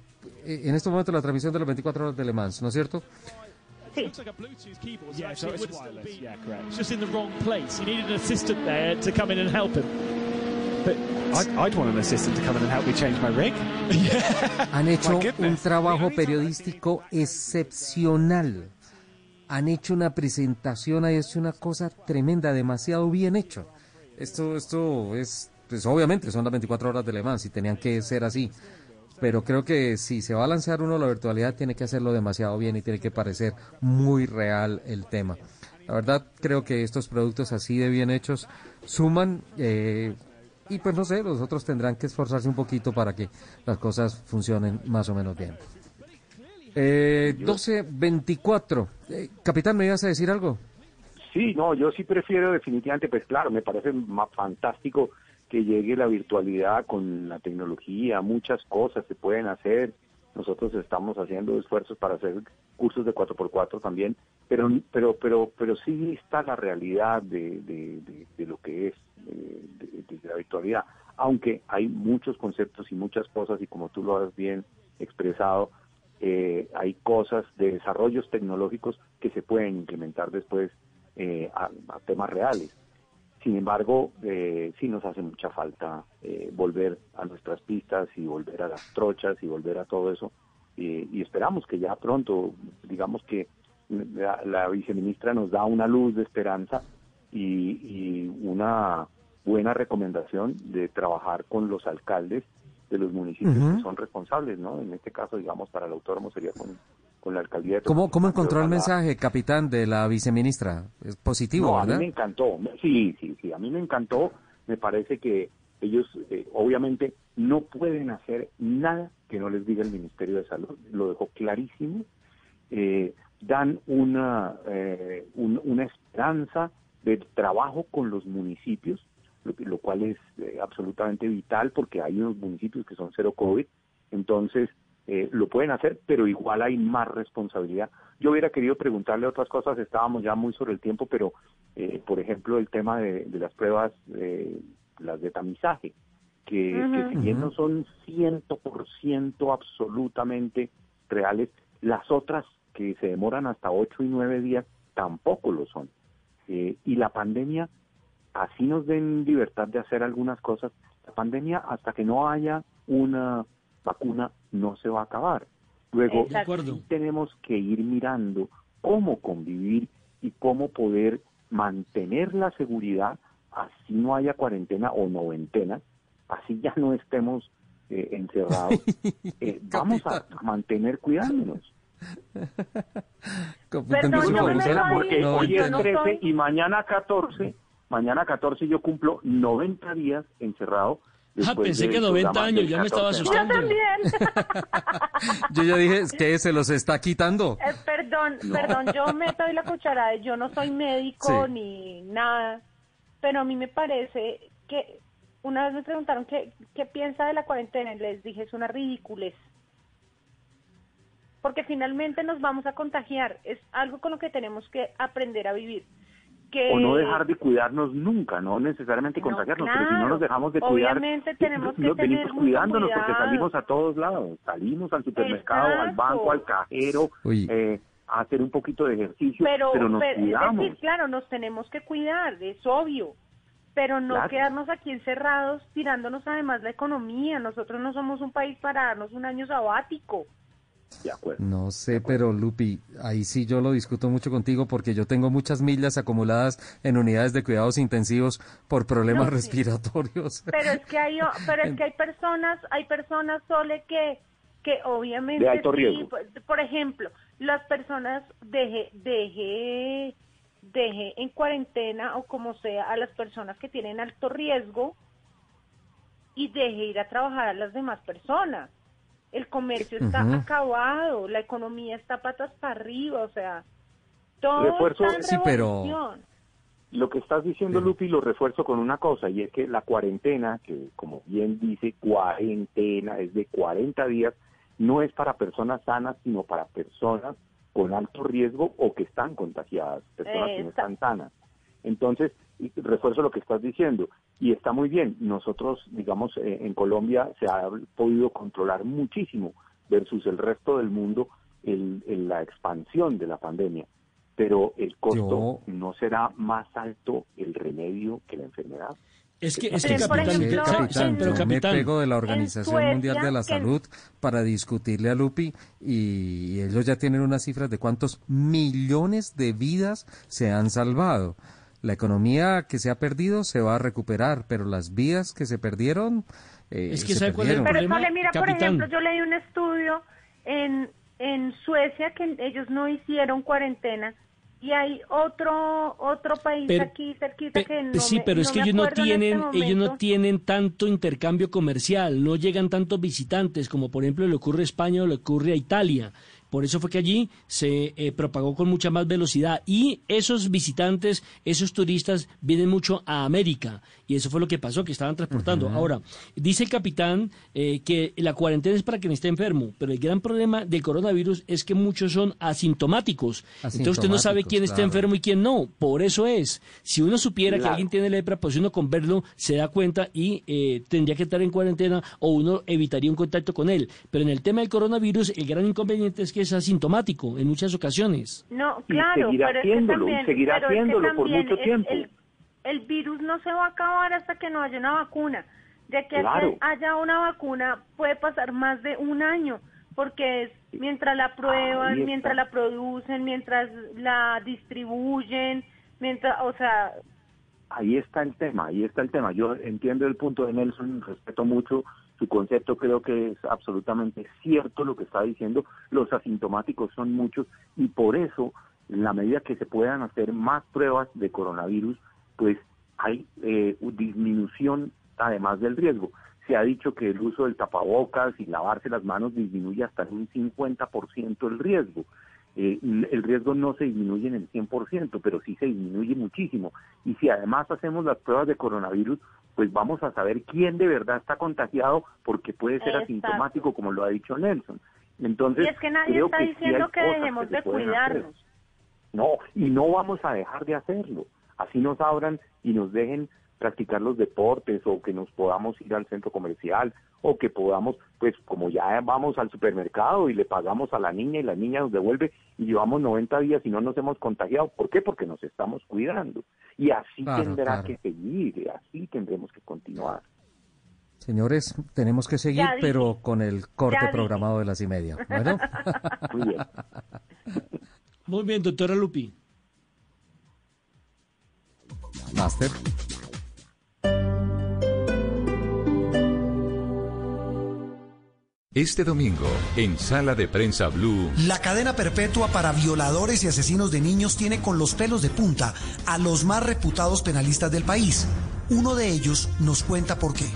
eh, en este momento la transmisión de las 24 horas de Le Mans, ¿no es cierto? Sí. But I'd, I'd want an assistant to come in and help me change my rig. Han hecho un trabajo periodístico excepcional. Han hecho una presentación, han hecho una cosa tremenda, demasiado bien hecho. Esto, esto es, pues obviamente son las 24 horas de Le Mans y tenían que ser así. pero creo que si se va a lanzar uno la virtualidad tiene que hacerlo demasiado bien y tiene que parecer muy real el tema. La verdad creo que estos productos así de bien hechos suman eh, y pues no sé, los otros tendrán que esforzarse un poquito para que las cosas funcionen más o menos bien. Eh, 12.24. Eh, capitán, ¿me ibas a decir algo? Sí, no, yo sí prefiero definitivamente, pues claro, me parece más fantástico que llegue la virtualidad con la tecnología, muchas cosas se pueden hacer. Nosotros estamos haciendo esfuerzos para hacer cursos de 4x4 también, pero pero pero pero sí está la realidad de, de, lo que es eh, de, la virtualidad, aunque hay muchos conceptos y muchas cosas y como tú lo has bien expresado, eh, hay cosas de desarrollos tecnológicos que se pueden implementar después eh, a, temas reales. Sin embargo, eh, sí nos hace mucha falta eh, volver a nuestras pistas y volver a las trochas y volver a todo eso. y esperamos que ya pronto, digamos que la, viceministra nos da una luz de esperanza y, y una buena recomendación de trabajar con los alcaldes de los municipios que son responsables, ¿no? En este caso, digamos, para el autónomo sería con, con la alcaldía de ¿Cómo, ¿Cómo encontró el mensaje, capitán, de la viceministra? Es positivo, A mí me encantó. Sí, sí, sí. A mí me encantó. Me parece que ellos, eh, obviamente, no pueden hacer nada que no les diga el Ministerio de Salud. Lo dejó clarísimo. Eh, dan una, eh, una esperanza de trabajo con los municipios, lo, cual es absolutamente vital porque hay unos municipios que son cero COVID. Entonces, eh, lo pueden hacer, pero igual hay más responsabilidad. Yo hubiera querido preguntarle otras cosas, estábamos ya muy sobre el tiempo, pero eh, por ejemplo el tema de, las pruebas, eh, las de tamizaje, que, si bien no son 100% absolutamente reales, las otras que se demoran hasta 8 y 9 días tampoco lo son. y la pandemia, así nos den libertad de hacer algunas cosas, la pandemia hasta que no haya una vacuna no se va a acabar. Luego tenemos que ir mirando cómo convivir y cómo poder mantener la seguridad, así no haya cuarentena o noventena, así ya no estemos eh, encerrados. Eh, vamos a, mantener cuidándonos. porque hoy es 13 y mañana 14, mañana 14 yo cumplo 90 días encerrado Ah, pensé que 90 años, ya me estaba asustando. Yo también. yo ya dije que se los está quitando. Eh, perdón, perdón, yo meto ahí la cucharada, yo no soy médico ni nada, pero a mí me parece que una vez me preguntaron qué, qué piensa de la cuarentena y les dije es una ridiculez. Porque finalmente nos vamos a contagiar, es algo con lo que tenemos que aprender a vivir o no dejar de cuidarnos nunca, no necesariamente contagiarnos, pero si no nos dejamos de cuidar, Obviamente tenemos que venimos cuidándonos porque salimos a todos lados, salimos al supermercado, al banco, al cajero, eh, a hacer un poquito de ejercicio, pero, nos cuidamos. claro, nos tenemos que cuidar, es obvio, pero no quedarnos aquí encerrados tirándonos además la economía. Nosotros no somos un país para darnos un año sabático. No sé, pero Lupi, ahí sí yo lo discuto mucho contigo porque yo tengo muchas millas acumuladas en unidades de cuidados intensivos por problemas respiratorios. Pero es que hay, pero es que hay personas, hay personas sole que que obviamente por, ejemplo, las personas deje deje deje en cuarentena o como sea a las personas que tienen alto riesgo y deje ir a trabajar a las demás personas el comercio está acabado, la economía está patas para arriba, o sea, todo refuerzo, está en sí, pero lo que estás diciendo, Lupi, lo refuerzo con una cosa, y es que la cuarentena, que como bien dice, cuarentena es de 40 días, no es para personas sanas, sino para personas con alto riesgo o que están contagiadas, personas que no están sanas. Entonces, refuerzo lo que estás diciendo, y está muy bien. Nosotros, digamos, eh, en Colombia se ha podido controlar muchísimo versus el resto del mundo el, la expansión de la pandemia, pero el costo no será más alto el remedio que la enfermedad. Es que, es que capitán, pero me pego de la Organización Mundial de la Salud para discutirle a Lupi y ellos ya tienen unas cifras de cuántos millones de vidas se han salvado. La economía que se ha perdido se va a recuperar, pero las vías que se perdieron Eh, es que sabe cuál es el Pero problema, mira, por ejemplo, yo leí un estudio en, en Suecia que ellos no hicieron cuarentena y hay otro otro país Pero- aquí cerquita que no sí, me- pero es no que ellos no este tienen, ellos no tienen tanto intercambio comercial, no llegan tantos visitantes como por ejemplo le ocurre a España o le ocurre a Italia. Por eso fue que allí se eh, propagó con mucha más velocidad y esos visitantes, esos turistas vienen mucho a América y eso fue lo que pasó, que estaban transportando. Ahora, dice el capitán eh, que la cuarentena es para quien esté enfermo, pero el gran problema del coronavirus es que muchos son asintomáticos. Entonces usted no sabe quién está enfermo y quién no. Por eso es, si uno supiera que alguien tiene lepra, pues uno con verlo se da cuenta y eh, tendría que estar en cuarentena o uno evitaría un contacto con él. Pero en el tema del coronavirus, el gran inconveniente es que es asintomático en muchas ocasiones. No, Y claro, seguirá pero es que haciéndolo, y también- seguirá pero es que haciéndolo por mucho el- tiempo. El, el virus no se va a acabar hasta que no haya una vacuna. De que Claro. haya una vacuna puede pasar más de un año, porque es mientras la prueban, mientras la producen, mientras la distribuyen, mientras, o sea, ahí está el tema, ahí está el tema. Yo entiendo el punto de Nelson, respeto mucho su concepto, creo que es absolutamente cierto lo que está diciendo. Los asintomáticos son muchos y por eso, en la medida que se puedan hacer más pruebas de coronavirus, pues hay eh, disminución además del riesgo. Se ha dicho que el uso del tapabocas y lavarse las manos disminuye hasta un 50% el riesgo. Eh, el riesgo no se disminuye en el 100%, pero sí se disminuye muchísimo. Y si además hacemos las pruebas de coronavirus, pues vamos a saber quién de verdad está contagiado, porque puede ser Exacto. asintomático, como lo ha dicho Nelson. Entonces, y es que nadie creo está que sí diciendo hay que dejemos se de hacer. cuidarnos. No, y no vamos a dejar de hacerlo. Así nos abran y nos dejen practicar los deportes o que nos podamos ir al centro comercial o que podamos, pues como ya vamos al supermercado y le pagamos a la niña y la niña nos devuelve y llevamos 90 días y no nos hemos contagiado. ¿Por qué? Porque nos estamos cuidando. Y así Claro, tendrá claro. que seguir, así tendremos que continuar. Señores, tenemos que seguir, Ya dije. pero con el corte Ya dije. programado de las y media. Bueno, Muy bien. Muy bien, doctora Lupi. Master. Este domingo, en Sala de Prensa Blue, La cadena perpetua para violadores y asesinos de niños tiene con los pelos de punta a los más reputados penalistas del país. Uno de ellos nos cuenta por qué.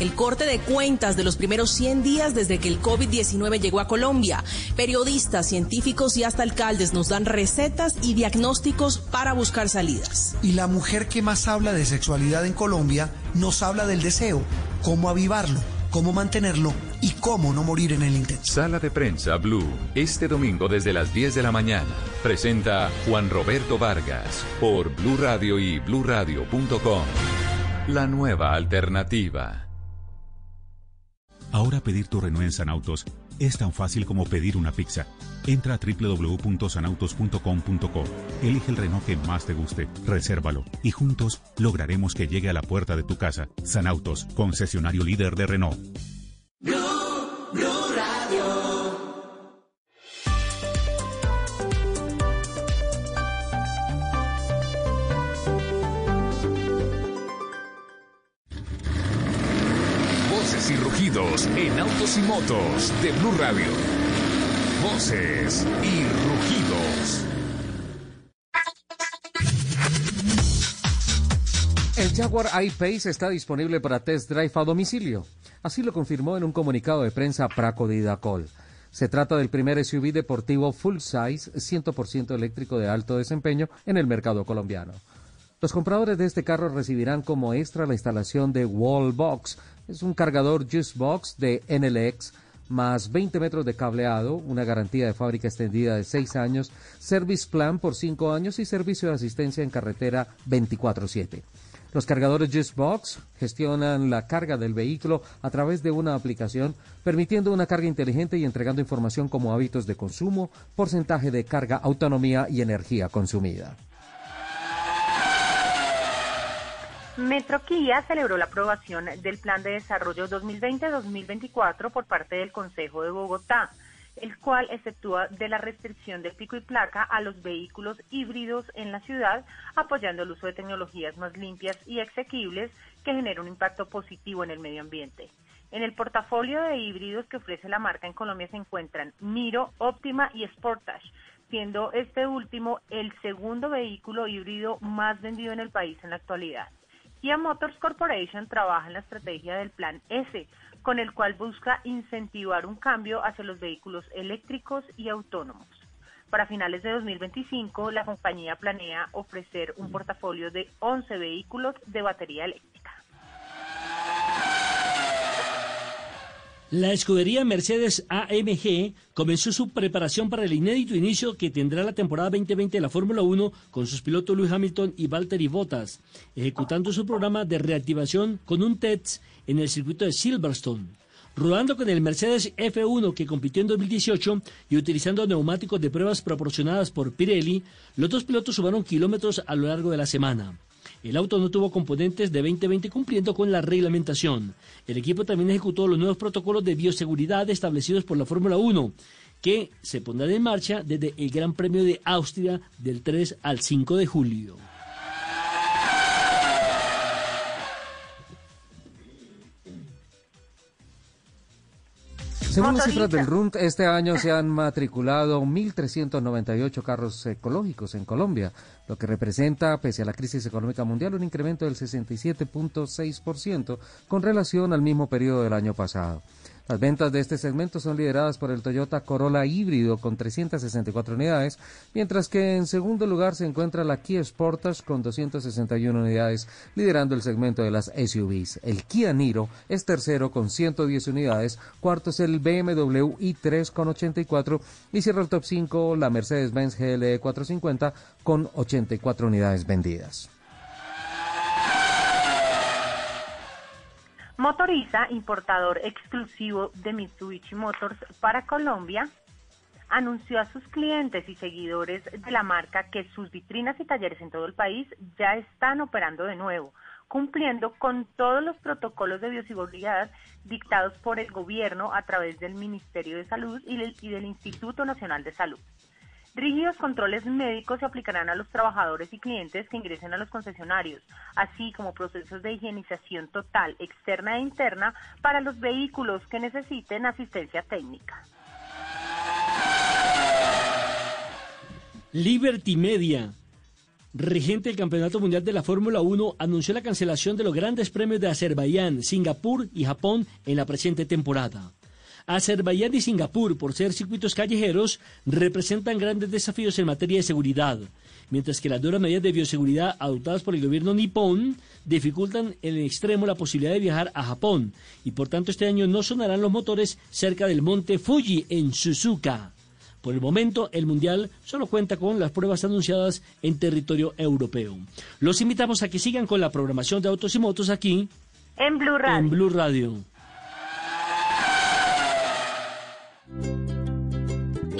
El corte de cuentas de los primeros 100 días desde que el COVID-19 llegó a Colombia. Periodistas, científicos y hasta alcaldes nos dan recetas y diagnósticos para buscar salidas. Y la mujer que más habla de sexualidad en Colombia nos habla del deseo, cómo avivarlo, cómo mantenerlo y cómo no morir en el intento. Sala de Prensa Blue, este domingo desde las 10 de la mañana. Presenta Juan Roberto Vargas por Blue Radio y bluradio.com. La nueva alternativa. Ahora pedir tu Renault en Sanautos es tan fácil como pedir una pizza. Entra a www.sanautos.com.co. Elige el Renault que más te guste, resérvalo y juntos lograremos que llegue a la puerta de tu casa. Sanautos, concesionario líder de Renault. En autos y motos de Blue Radio. Voces y rugidos. El Jaguar I-Pace está disponible para test drive a domicilio. Así lo confirmó en un comunicado de prensa Praco Didacol. Se trata del primer SUV deportivo full size 100% eléctrico de alto desempeño en el mercado colombiano. Los compradores de este carro recibirán como extra la instalación de Wallbox. Es un cargador Juicebox de NLX más 20 metros de cableado, una garantía de fábrica extendida de 6 años, service plan por 5 años y servicio de asistencia en carretera 24/7. Los cargadores JustBox gestionan la carga del vehículo a través de una aplicación, permitiendo una carga inteligente y entregando información como hábitos de consumo, porcentaje de carga, autonomía y energía consumida. Metroquía celebró la aprobación del Plan de Desarrollo 2020-2024 por parte del Consejo de Bogotá, el cual exceptúa de la restricción del pico y placa a los vehículos híbridos en la ciudad, apoyando el uso de tecnologías más limpias y asequibles que generan un impacto positivo en el medio ambiente. En el portafolio de híbridos que ofrece la marca en Colombia se encuentran Miro, Optima y Sportage, siendo este último el segundo vehículo híbrido más vendido en el país en la actualidad. Kia Motors Corporation trabaja en la estrategia del Plan S, con el cual busca incentivar un cambio hacia los vehículos eléctricos y autónomos. Para finales de 2025, la compañía planea ofrecer un portafolio de 11 vehículos de batería eléctrica. La escudería Mercedes AMG comenzó su preparación para el inédito inicio que tendrá la temporada 2020 de la Fórmula 1 con sus pilotos Lewis Hamilton y Valtteri Bottas, ejecutando su programa de reactivación con un test en el circuito de Silverstone. Rodando con el Mercedes F1 que compitió en 2018 y utilizando neumáticos de pruebas proporcionadas por Pirelli, los dos pilotos sumaron kilómetros a lo largo de la semana. El auto no tuvo componentes de 2020 cumpliendo con la reglamentación. El equipo también ejecutó los nuevos protocolos de bioseguridad establecidos por la Fórmula 1, que se pondrán en marcha desde el Gran Premio de Austria del 3 al 5 de julio. Según las cifras del RUNT, este año se han matriculado 1.398 carros ecológicos en Colombia, lo que representa, pese a la crisis económica mundial, un incremento del 67.6% con relación al mismo periodo del año pasado. Las ventas de este segmento son lideradas por el Toyota Corolla híbrido con 364 unidades, mientras que en segundo lugar se encuentra la Kia Sportage con 261 unidades, liderando el segmento de las SUVs. El Kia Niro es tercero con 110 unidades, cuarto es el BMW i3 con 84 y cierra el top 5 la Mercedes-Benz GLE 450 con 84 unidades vendidas. Motoriza, importador exclusivo de Mitsubishi Motors para Colombia, anunció a sus clientes y seguidores de la marca que sus vitrinas y talleres en todo el país ya están operando de nuevo, cumpliendo con todos los protocolos de bioseguridad dictados por el gobierno a través del Ministerio de Salud y del, Instituto Nacional de Salud. Rígidos controles médicos se aplicarán a los trabajadores y clientes que ingresen a los concesionarios, así como procesos de higienización total, externa e interna para los vehículos que necesiten asistencia técnica. Liberty Media, regente del Campeonato Mundial de la Fórmula 1, anunció la cancelación de los grandes premios de Azerbaiyán, Singapur y Japón en la presente temporada. Azerbaiyán y Singapur, por ser circuitos callejeros, representan grandes desafíos en materia de seguridad, mientras que las duras medidas de bioseguridad adoptadas por el gobierno nipón dificultan en extremo la posibilidad de viajar a Japón, y por tanto este año no sonarán los motores cerca del monte Fuji en Suzuka. Por el momento, el Mundial solo cuenta con las pruebas anunciadas en territorio europeo. Los invitamos a que sigan con la programación de Autos y Motos aquí en Blue Radio. En Blue Radio.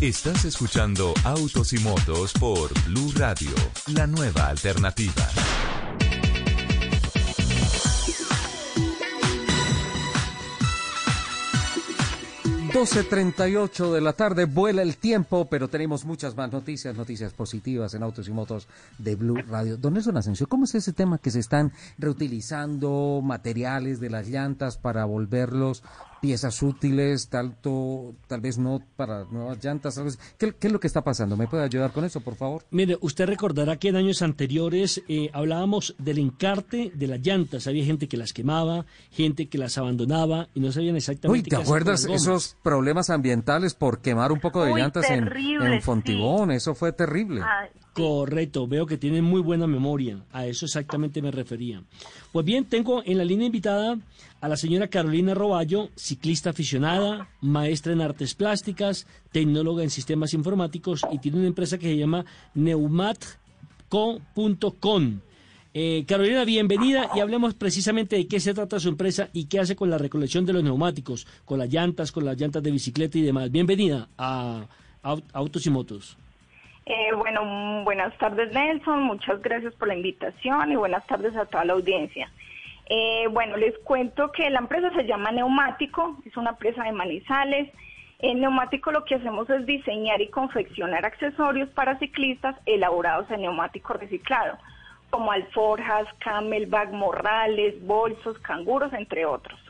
Estás escuchando Autos y Motos por Blue Radio, la nueva alternativa. 12.38 de la tarde, vuela el tiempo, pero tenemos muchas más noticias, noticias positivas en Autos y Motos de Blue Radio. Don Nelson Asensio, ¿cómo es ese tema que se están reutilizando materiales de las llantas para volverlos piezas útiles, tanto, tal vez no para nuevas llantas. ¿Qué, ¿Qué, es lo que está pasando? ¿Me puede ayudar con eso, por favor? Mire, usted recordará que en años anteriores eh, hablábamos del encarte de las llantas. Había gente que las quemaba, gente que las abandonaba y no sabían exactamente Uy, ¿te acuerdas esos problemas ambientales por quemar un poco de llantas en, en, Fontibón? Eso fue terrible. Correcto, veo que tienen muy buena memoria. A eso exactamente me refería. Pues bien, tengo en la línea invitada a la señora Carolina Roballo, ciclista aficionada, maestra en artes plásticas, tecnóloga en sistemas informáticos y tiene una empresa que se llama neumatco.com. Eh, Carolina, bienvenida y hablemos precisamente de qué se trata su empresa y qué hace con la recolección de los neumáticos, con las llantas, con las llantas de bicicleta y demás. Bienvenida a, Autos y Motos. Eh, bueno, buenas tardes Nelson, muchas gracias por la invitación y buenas tardes a toda la audiencia. Eh, bueno, les cuento que la empresa se llama Neumático, es una empresa de Manizales. En Neumático lo que hacemos es diseñar y confeccionar accesorios para ciclistas elaborados en neumático reciclado como alforjas, camelback, morrales, bolsos, canguros, entre otros.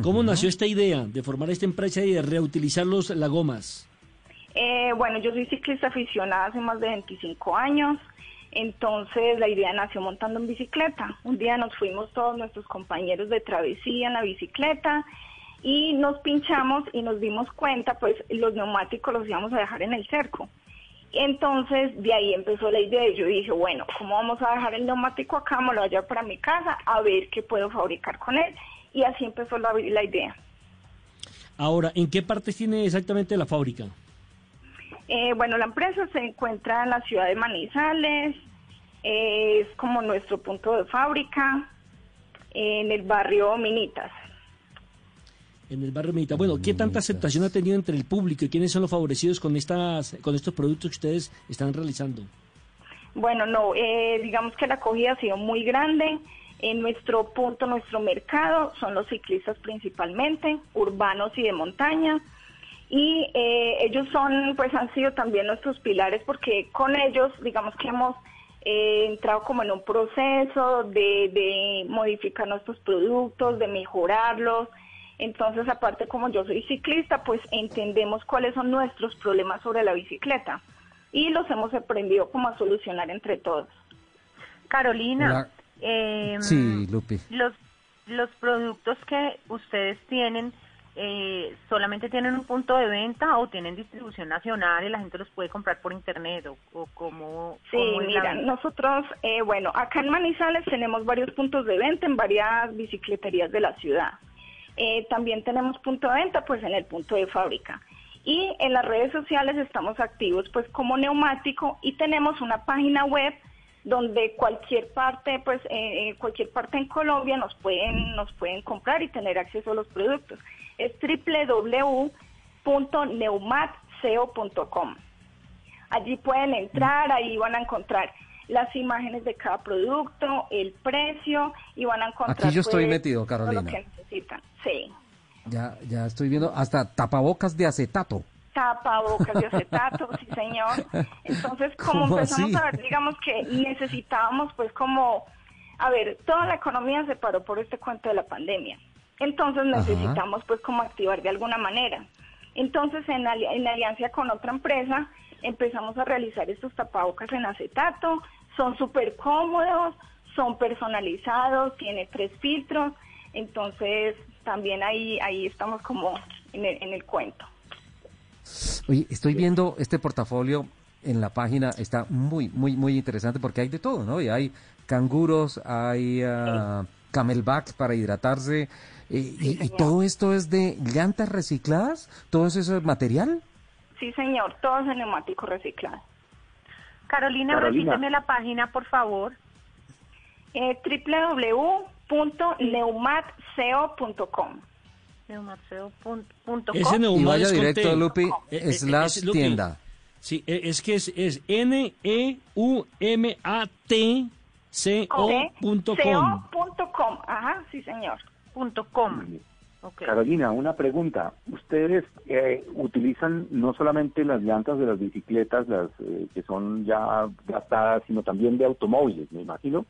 ¿Cómo nació esta idea de formar esta empresa y de reutilizar los, las gomas? Eh, bueno, yo soy ciclista aficionada hace más de 25 años, entonces la idea nació montando en bicicleta. Un día nos fuimos todos nuestros compañeros de travesía en la bicicleta y nos pinchamos y nos dimos cuenta, pues los neumáticos los íbamos a dejar en el cerco. Entonces, de ahí empezó la idea yo dije, bueno, ¿cómo vamos a dejar el neumático acá? Me lo voy a llevar para mi casa a ver qué puedo fabricar con él. Y así empezó la, idea. Ahora, ¿en qué parte tiene exactamente la fábrica? Eh, bueno, la empresa se encuentra en la ciudad de Manizales, es como nuestro punto de fábrica, en el barrio Minitas en el barrio Medita. Bueno, ¿qué tanta aceptación ha tenido entre el público y quiénes son los favorecidos con estas, con estos productos que ustedes están realizando? Bueno, no, eh, digamos que la acogida ha sido muy grande. En nuestro punto, nuestro mercado son los ciclistas principalmente, urbanos y de montaña. Y eh, ellos son, pues han sido también nuestros pilares porque con ellos, digamos que hemos eh, entrado como en un proceso de, de modificar nuestros productos, de mejorarlos, entonces, aparte como yo soy ciclista, pues entendemos cuáles son nuestros problemas sobre la bicicleta y los hemos aprendido como a solucionar entre todos. Carolina, eh, sí, Lupi. Los, los productos que ustedes tienen, eh, ¿solamente tienen un punto de venta o tienen distribución nacional y la gente los puede comprar por internet o, o cómo? Sí, mira, nosotros, eh, bueno, acá en Manizales tenemos varios puntos de venta en varias bicicleterías de la ciudad. Eh, también tenemos punto de venta pues en el punto de fábrica. Y en las redes sociales estamos activos pues como neumático y tenemos una página web donde cualquier parte pues eh, eh, cualquier parte en Colombia nos pueden nos pueden comprar y tener acceso a los productos. Es www.neumatseo.com. Allí pueden entrar, ahí van a encontrar las imágenes de cada producto, el precio y van a encontrar Aquí yo estoy pues, metido, Carolina. lo que necesitan. Sí. Ya, ya estoy viendo hasta tapabocas de acetato. Tapabocas de acetato, sí señor. Entonces, como empezamos a ver, digamos que necesitábamos pues como, a ver, toda la economía se paró por este cuento de la pandemia. Entonces necesitamos pues como activar de alguna manera. Entonces, en, en alianza con otra empresa, empezamos a realizar estos tapabocas en acetato. Son súper cómodos, son personalizados, tiene tres filtros. Entonces, también ahí, ahí estamos como en el, cuento. Oye, estoy viendo este portafolio en la página, está muy, muy, muy interesante porque hay de todo, ¿no? Y hay canguros, hay uh, camelback para hidratarse, eh, y, todo esto es de llantas recicladas, todo eso es material. Sí, señor, todo es de neumático reciclado. Carolina, Carolina. repíteme la página, por favor. Eh, www www.neumatseo.com. Neumatseo.com. Ese y vaya directo, a Lupi, es la tienda. Sí, e, es que es, es N-E-U-M-A-T-C-O.com. Ajá, sí, señor. Punto .com. Carolina, una pregunta. ¿Ustedes eh, utilizan no solamente las llantas de las bicicletas, las eh, que son ya gastadas, sino también de automóviles, me imagino?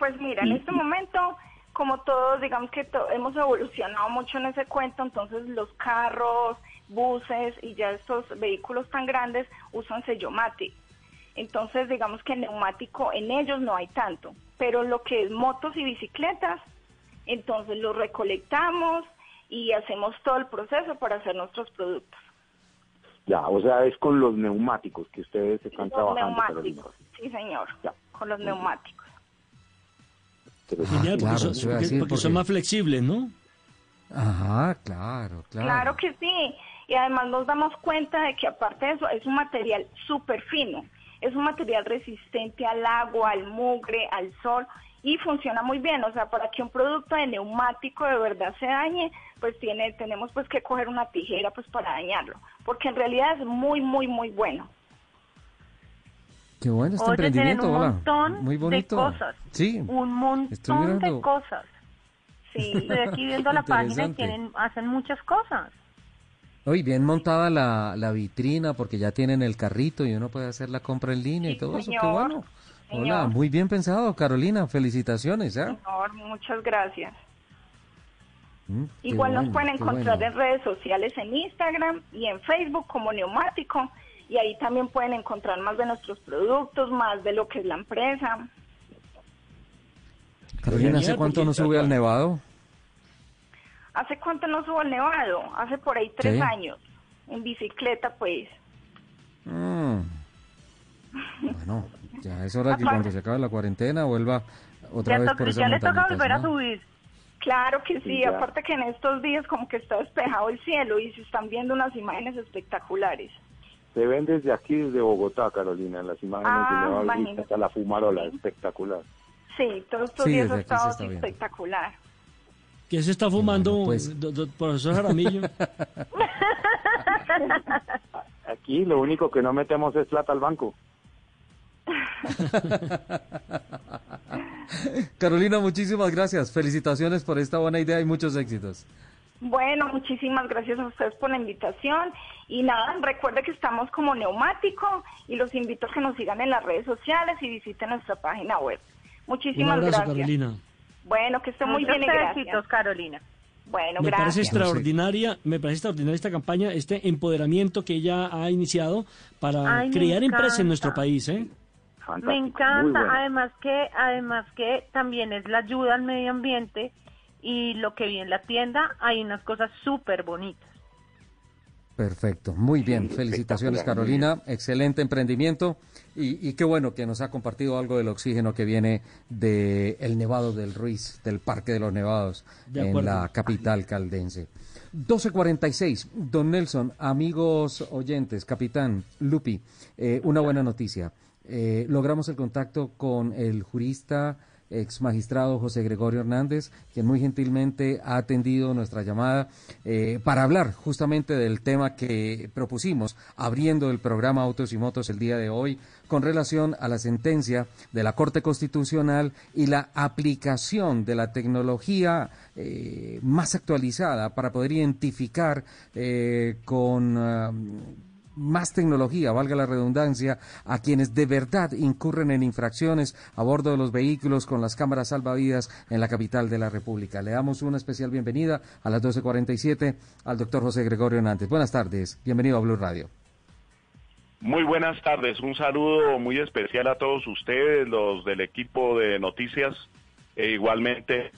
Pues mira, en este momento, como todos, digamos que hemos evolucionado mucho en ese cuento, entonces los carros, buses y ya estos vehículos tan grandes usan sello mate. Entonces, digamos que neumático en ellos no hay tanto, pero lo que es motos y bicicletas, entonces los recolectamos y hacemos todo el proceso para hacer nuestros productos. Ya, o sea, es con los neumáticos que ustedes están los Neumáticos, sí, señor, con los neumáticos porque, son, más flexibles, ¿no? Ajá, claro, claro. Claro que sí. Y además nos damos cuenta de que aparte de eso es un material súper fino. es un material resistente al agua, al mugre, al sol y funciona muy bien. O sea, para que un producto de neumático de verdad se dañe, pues tiene, tenemos pues que coger una tijera pues para dañarlo, porque en realidad es muy, muy, muy bueno. Qué bueno este emprendimiento, un montón muy bonito. de cosas. Sí. Un montón de cosas. Sí, estoy aquí viendo la página y tienen, hacen muchas cosas. Hoy bien montada la, la vitrina porque ya tienen el carrito y uno puede hacer la compra en línea y todo eso. Qué bueno. Hola, muy bien pensado, Carolina. Felicitaciones. ¿eh? Señor, muchas gracias. Mm, Igual nos pueden encontrar en redes sociales en Instagram y en Facebook como Neumático y ahí también pueden encontrar más de nuestros productos, más de lo que es la empresa. Carolina, ¿hace cuánto no sube al Nevado? ¿Hace cuánto no subo al Nevado? Hace por ahí tres años, en bicicleta pues. Mm. Bueno, ya es hora que cuando se acabe la cuarentena vuelva otra vez por esa Ya le toca volver a subir. Claro que sí, aparte que en estos días como que está despejado el cielo y se están viendo unas imágenes espectaculares. Se ven desde aquí, desde Bogotá, Carolina, las imágenes ah, de hasta la fumarola, espectacular. Sí, todos estos días ha estado espectacular. ¿Qué se está fumando, pues, profesor Jaramillo? Aquí lo único que no metemos es plata al banco. Carolina, muchísimas gracias. Felicitaciones por esta buena idea y muchos éxitos. Bueno, muchísimas gracias a ustedes por la invitación. Y nada, recuerde que estamos como neumático y los invito a que nos sigan en las redes sociales y visiten nuestra página web. Muchísimas Un gracias. Carolina. Bueno, que esté muy bien gracias. Carolina. Bueno, me gracias. parece extraordinaria, me parece extraordinaria esta campaña, este empoderamiento que ella ha iniciado para crear empresas en nuestro país, ¿eh? Me encanta, además que además que también es la ayuda al medio ambiente y lo que vi en la tienda hay unas cosas súper bonitas. Perfecto, muy bien. Felicitaciones Carolina, excelente emprendimiento y, qué bueno que nos ha compartido algo del oxígeno que viene del el Nevado del Ruiz, del Parque de los Nevados en la capital caldense. 12.46, don Nelson, amigos oyentes, capitán Lupi, eh, una buena noticia. Eh, logramos el contacto con el jurista ex magistrado José Gregorio Hernández, quien muy gentilmente ha atendido nuestra llamada eh, para hablar justamente del tema que propusimos abriendo el programa Autos y Motos el día de hoy con relación a la sentencia de la Corte Constitucional y la aplicación de la tecnología eh, más actualizada para poder identificar con ah, más tecnología, valga la redundancia, a quienes de verdad incurren en infracciones a bordo de los vehículos con las cámaras salvavidas en la capital de la República. Le damos una especial bienvenida a las 12.47 al doctor José Gregorio Hernández. Buenas tardes, bienvenido a Blue Radio. Muy buenas tardes, un saludo muy especial a todos ustedes, los del equipo de noticias, e igualmente.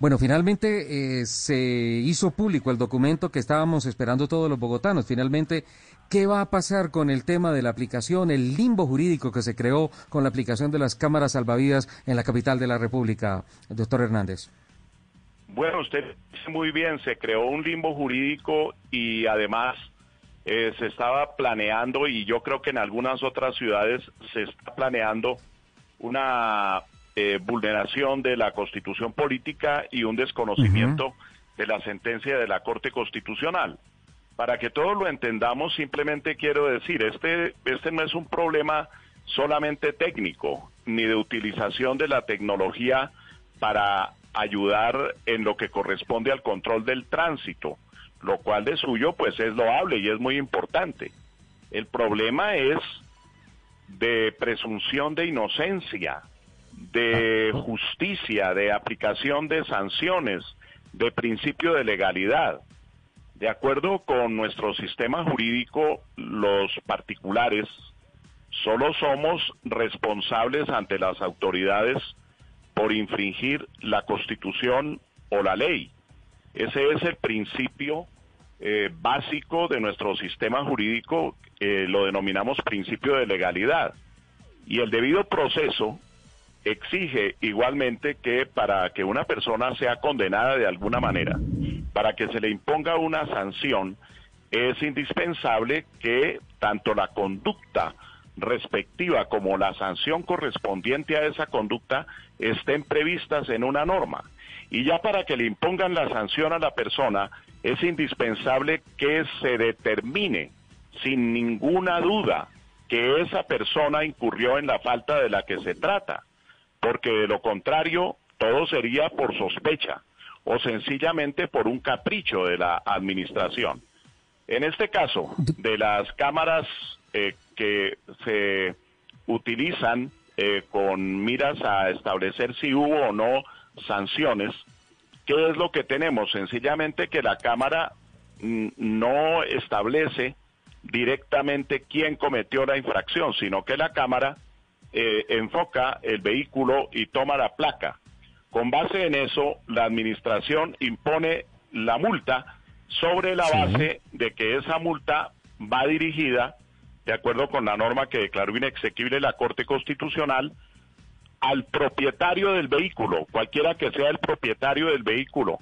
Bueno, finalmente eh, se hizo público el documento que estábamos esperando todos los bogotanos. Finalmente, ¿qué va a pasar con el tema de la aplicación, el limbo jurídico que se creó con la aplicación de las cámaras salvavidas en la capital de la República, doctor Hernández? Bueno, usted dice muy bien, se creó un limbo jurídico y además eh, se estaba planeando, y yo creo que en algunas otras ciudades se está planeando una eh, vulneración de la constitución política y un desconocimiento de la sentencia de la Corte Constitucional. Para que todos lo entendamos, simplemente quiero decir, este, este no es un problema solamente técnico, ni de utilización de la tecnología para ayudar en lo que corresponde al control del tránsito, lo cual de suyo pues es loable y es muy importante. El problema es de presunción de inocencia, de justicia, de aplicación de sanciones, de principio de legalidad. De acuerdo con nuestro sistema jurídico, los particulares solo somos responsables ante las autoridades por infringir la constitución o la ley. Ese es el principio eh, básico de nuestro sistema jurídico, eh, lo denominamos principio de legalidad. Y el debido proceso exige igualmente que para que una persona sea condenada de alguna manera, para que se le imponga una sanción, es indispensable que tanto la conducta respectiva como la sanción correspondiente a esa conducta estén previstas en una norma. Y ya para que le impongan la sanción a la persona, es indispensable que se determine sin ninguna duda que esa persona incurrió en la falta de la que se trata, porque de lo contrario todo sería por sospecha o sencillamente por un capricho de la administración. En este caso, de las cámaras eh, que se utilizan eh, con miras a establecer si hubo o no sanciones, ¿qué es lo que tenemos? Sencillamente que la Cámara mm, no establece directamente quién cometió la infracción, sino que la Cámara eh, enfoca el vehículo y toma la placa. Con base en eso, la Administración impone la multa sobre la base de que esa multa va dirigida, de acuerdo con la norma que declaró inexequible la Corte Constitucional, al propietario del vehículo, cualquiera que sea el propietario del vehículo.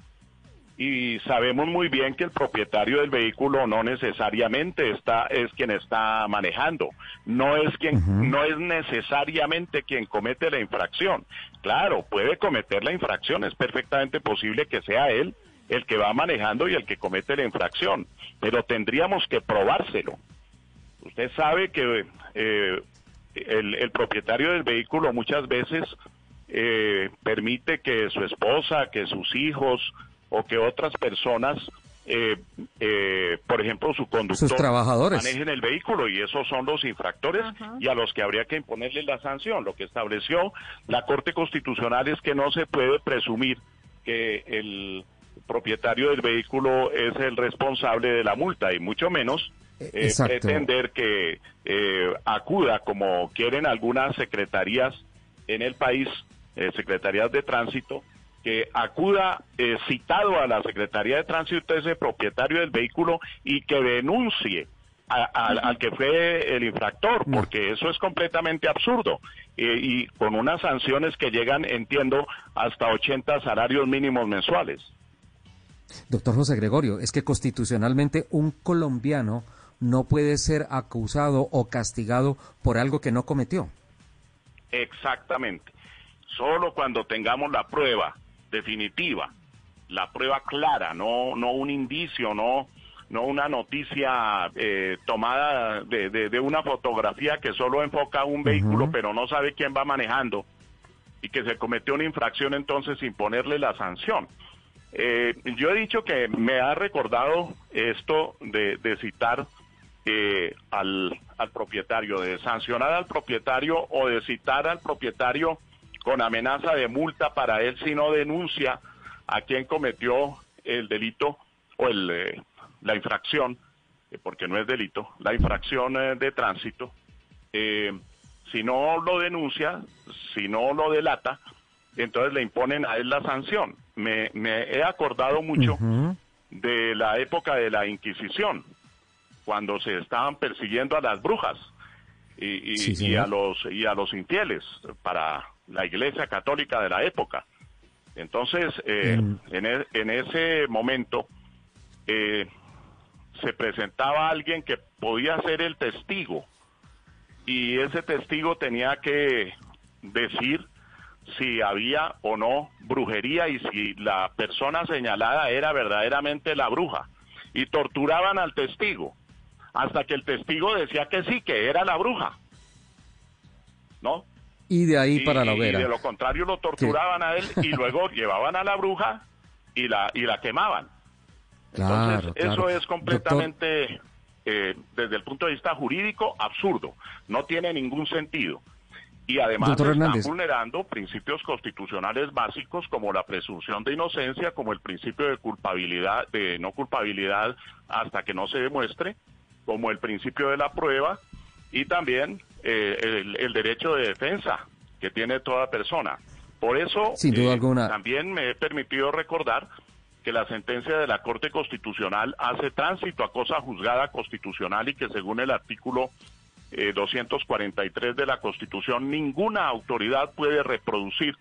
Y sabemos muy bien que el propietario del vehículo no necesariamente está es quien está manejando, no es quien no es necesariamente quien comete la infracción. Claro, puede cometer la infracción, es perfectamente posible que sea él el que va manejando y el que comete la infracción, pero tendríamos que probárselo. Usted sabe que eh, el, propietario del vehículo muchas veces eh, permite que su esposa, que sus hijos o que otras personas, eh, eh, por ejemplo, su conductor, sus trabajadores. manejen el vehículo y esos son los infractores y a los que habría que imponerle la sanción. Lo que estableció la Corte Constitucional es que no se puede presumir que el propietario del vehículo es el responsable de la multa y mucho menos eh, pretender que eh, acuda como quieren algunas secretarías en el país, eh, secretarías de tránsito, que acuda eh, citado a la Secretaría de Tránsito ese propietario del vehículo y que denuncie al que fue el infractor, porque eso es completamente absurdo. y con unas sanciones que llegan, entiendo, hasta 80 salarios mínimos mensuales. Doctor José Gregorio, es que constitucionalmente un colombiano no puede ser acusado o castigado por algo que no cometió. Exactamente. Solo cuando tengamos la prueba definitiva, la prueba clara, no, no un indicio, no, no una noticia eh, tomada de, una fotografía que solo enfoca un vehículo, pero no sabe quién va manejando y que se cometió una infracción entonces sin ponerle la sanción. Eh, yo he dicho que me ha recordado esto de, de citar eh, al, al propietario, de sancionar al propietario o de citar al propietario con amenaza de multa para él si no denuncia a quien cometió el delito o el, eh, la infracción, eh, porque no es delito, la infracción de tránsito. si no lo denuncia, si no lo delata, entonces le imponen a él la sanción. Me, me he acordado mucho de la época de la Inquisición, cuando se estaban persiguiendo a las brujas y, a los y a los infieles para la Iglesia Católica de la época. Entonces, eh, en, e, en, ese momento eh, se presentaba alguien que podía ser el testigo y ese testigo tenía que decir si había o no brujería y si la persona señalada era verdaderamente la bruja y torturaban al testigo hasta que el testigo decía que sí, que era la bruja. ¿No? Y de ahí para la hoguera. Y de lo contrario lo torturaban a él y luego llevaban a la bruja y la, y la quemaban. Entonces, eso es completamente, eh, desde el punto de vista jurídico, absurdo. No tiene ningún sentido. Y además están vulnerando principios constitucionales básicos como la presunción de inocencia, como el principio de culpabilidad, de no culpabilidad hasta que no se demuestre, como el principio de la prueba y también eh, el, derecho de defensa que tiene toda persona. Por eso eh, también me he permitido recordar que la sentencia de la Corte Constitucional hace tránsito a cosa juzgada constitucional y que según el artículo 243 eh, de la Constitución ninguna autoridad puede reproducir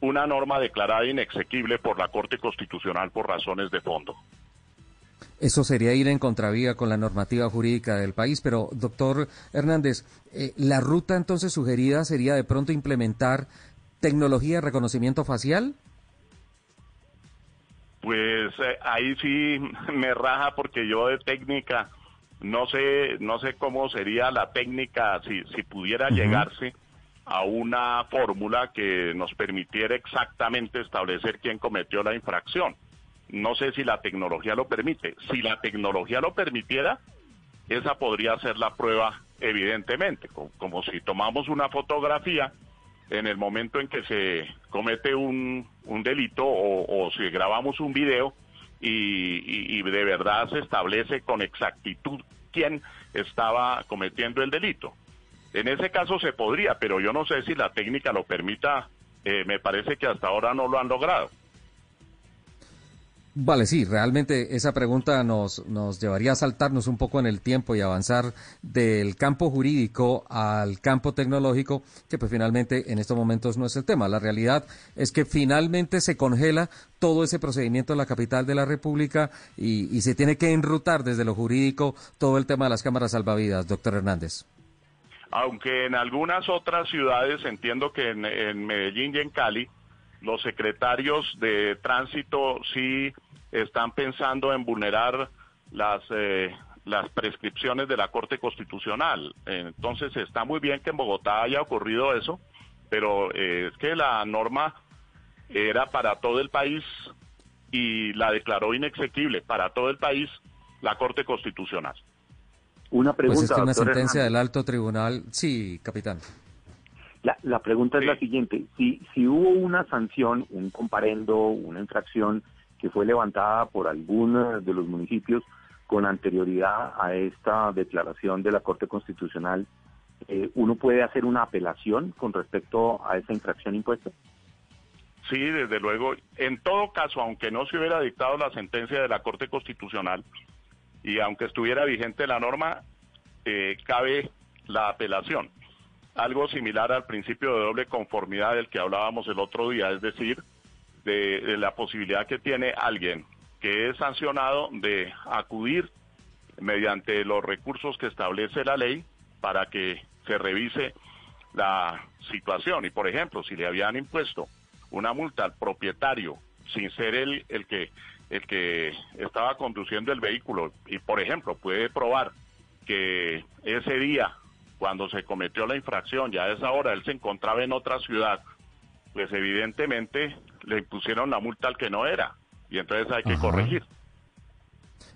una norma declarada inexequible por la Corte Constitucional por razones de fondo. Eso sería ir en contravía con la normativa jurídica del país, pero doctor Hernández, eh, la ruta entonces sugerida sería de pronto implementar tecnología de reconocimiento facial. Pues eh, ahí sí me raja porque yo de técnica no sé no sé cómo sería la técnica si si pudiera llegarse a una fórmula que nos permitiera exactamente establecer quién cometió la infracción. No sé si la tecnología lo permite. Si la tecnología lo permitiera, esa podría ser la prueba evidentemente, como, si tomamos una fotografía en el momento en que se comete un, delito o, si grabamos un video y, y de verdad se establece con exactitud quién estaba cometiendo el delito. En ese caso se podría, pero yo no sé si la técnica lo permita. Eh, me parece que hasta ahora no lo han logrado. Vale, sí, realmente esa pregunta nos, nos llevaría a saltarnos un poco en el tiempo y avanzar del campo jurídico al campo tecnológico, que pues finalmente en estos momentos no es el tema. La realidad es que finalmente se congela todo ese procedimiento en la capital de la República y, y se tiene que enrutar desde lo jurídico todo el tema de las cámaras salvavidas, doctor Hernández aunque en algunas otras ciudades, entiendo que en, Medellín y en Cali, los secretarios de tránsito sí están pensando en vulnerar las, eh, las prescripciones de la Corte Constitucional. Entonces está muy bien que en Bogotá haya ocurrido eso, pero eh, es que la norma era para todo el país y la declaró inexequible para todo el país la Corte Constitucional. Una pregunta. Pues es que una sentencia del alto tribunal. Sí, capitán. La, la pregunta es la siguiente: si, si hubo una sanción, un comparendo, una infracción que fue levantada por alguno de los municipios con anterioridad a esta declaración de la Corte Constitucional, eh, ¿uno puede hacer una apelación con respecto a esa infracción impuesta? Sí, desde luego. En todo caso, aunque no se hubiera dictado la sentencia de la Corte Constitucional, y aunque estuviera vigente la norma, eh, cabe la apelación. Algo similar al principio de doble conformidad del que hablábamos el otro día, es decir, de, la posibilidad que tiene alguien que es sancionado de acudir mediante los recursos que establece la ley para que se revise la situación. Y por ejemplo, si le habían impuesto una multa al propietario sin ser él el que el que estaba conduciendo el vehículo y, por ejemplo, puede probar que ese día, cuando se cometió la infracción, ya a esa hora él se encontraba en otra ciudad, pues evidentemente le impusieron la multa al que no era y entonces hay que corregir.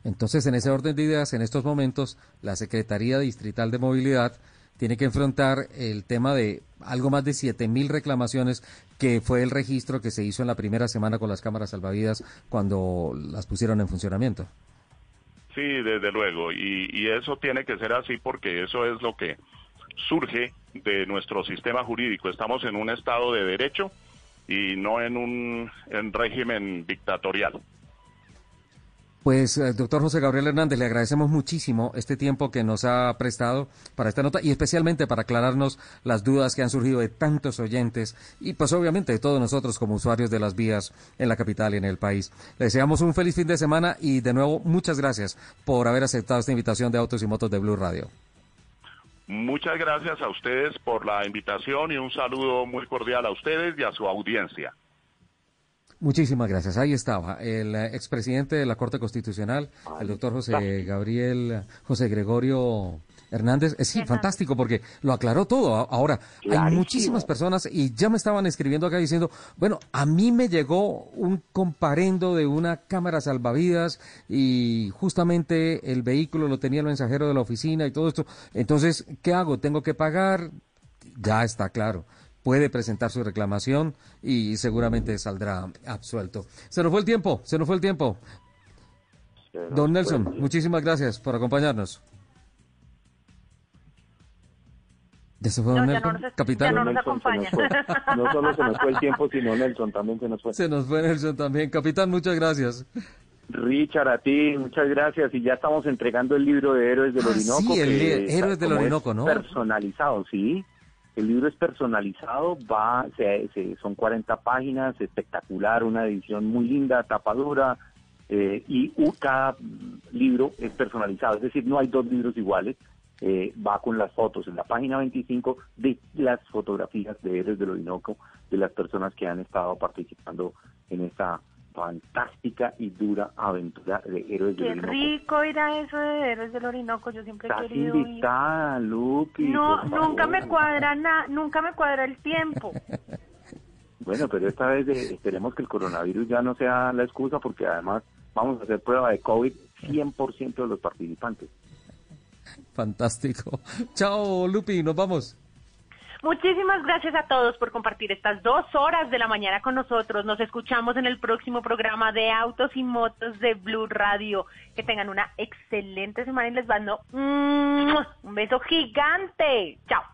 Entonces, en ese orden de ideas, en estos momentos, la Secretaría Distrital de Movilidad tiene que enfrentar el tema de algo más de 7.000 reclamaciones que fue el registro que se hizo en la primera semana con las cámaras salvavidas cuando las pusieron en funcionamiento. Sí, desde luego, y, y eso tiene que ser así porque eso es lo que surge de nuestro sistema jurídico. Estamos en un estado de derecho y no en un en régimen dictatorial. Pues, eh, doctor José Gabriel Hernández, le agradecemos muchísimo este tiempo que nos ha prestado para esta nota y especialmente para aclararnos las dudas que han surgido de tantos oyentes y pues obviamente de todos nosotros como usuarios de las vías en la capital y en el país. Le deseamos un feliz fin de semana y de nuevo muchas gracias por haber aceptado esta invitación de Autos y Motos de Blue Radio. Muchas gracias a ustedes por la invitación y un saludo muy cordial a ustedes y a su audiencia. Muchísimas gracias. Ahí estaba el eh, expresidente de la Corte Constitucional, el doctor José Gabriel, José Gregorio Hernández. Es sí, fantástico porque lo aclaró todo. Ahora, hay muchísimas personas y ya me estaban escribiendo acá diciendo, bueno, a mí me llegó un comparendo de una cámara salvavidas y justamente el vehículo lo tenía el mensajero de la oficina y todo esto. Entonces, ¿qué hago? ¿Tengo que pagar? Ya está claro puede presentar su reclamación y seguramente saldrá absuelto. Se nos fue el tiempo, se nos fue el tiempo. Don Nelson, muchísimas gracias por acompañarnos. ¿Ya se fue Don Nelson? Capitán. no, no solo se nos fue el tiempo, sino Nelson también se nos fue. Se nos fue Nelson también. Capitán, muchas gracias. Richard, a ti, muchas gracias. Y ya estamos entregando el libro de Héroes del ah, Orinoco. Sí, el Héroes del Orinoco, ¿no? Personalizado, sí. El libro es personalizado, va, se, son 40 páginas, espectacular, una edición muy linda, tapadura, eh, y cada libro es personalizado, es decir, no hay dos libros iguales, eh, va con las fotos. En la página 25 de las fotografías de Héroes del Orinoco, de las personas que han estado participando en esta fantástica y dura aventura de Héroes del Orinoco. Qué rico ir a eso de Héroes del Orinoco, yo siempre he querido invitada, ir. Lupi, No, nunca me cuadra nada, nunca me cuadra el tiempo. Bueno, pero esta vez eh, esperemos que el coronavirus ya no sea la excusa porque además vamos a hacer prueba de COVID 100% de los participantes. Fantástico. Chao, Lupi, nos vamos. Muchísimas gracias a todos por compartir estas dos horas de la mañana con nosotros. Nos escuchamos en el próximo programa de Autos y Motos de Blue Radio. Que tengan una excelente semana y les mando un beso gigante. Chao.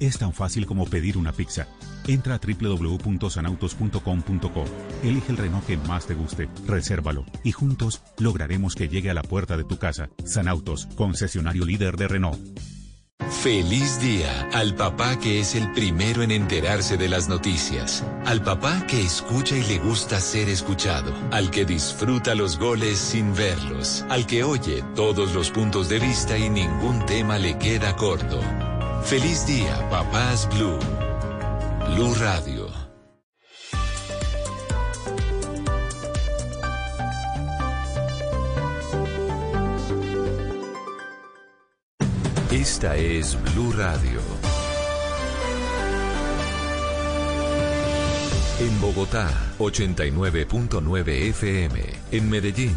es tan fácil como pedir una pizza. Entra a www.sanautos.com.co, elige el Renault que más te guste, resérvalo y juntos lograremos que llegue a la puerta de tu casa. Sanautos, concesionario líder de Renault. Feliz día al papá que es el primero en enterarse de las noticias, al papá que escucha y le gusta ser escuchado, al que disfruta los goles sin verlos, al que oye todos los puntos de vista y ningún tema le queda corto. Feliz día, papás Blue. Blue Radio. Esta es Blue Radio. En Bogotá, 89.9 FM. En Medellín,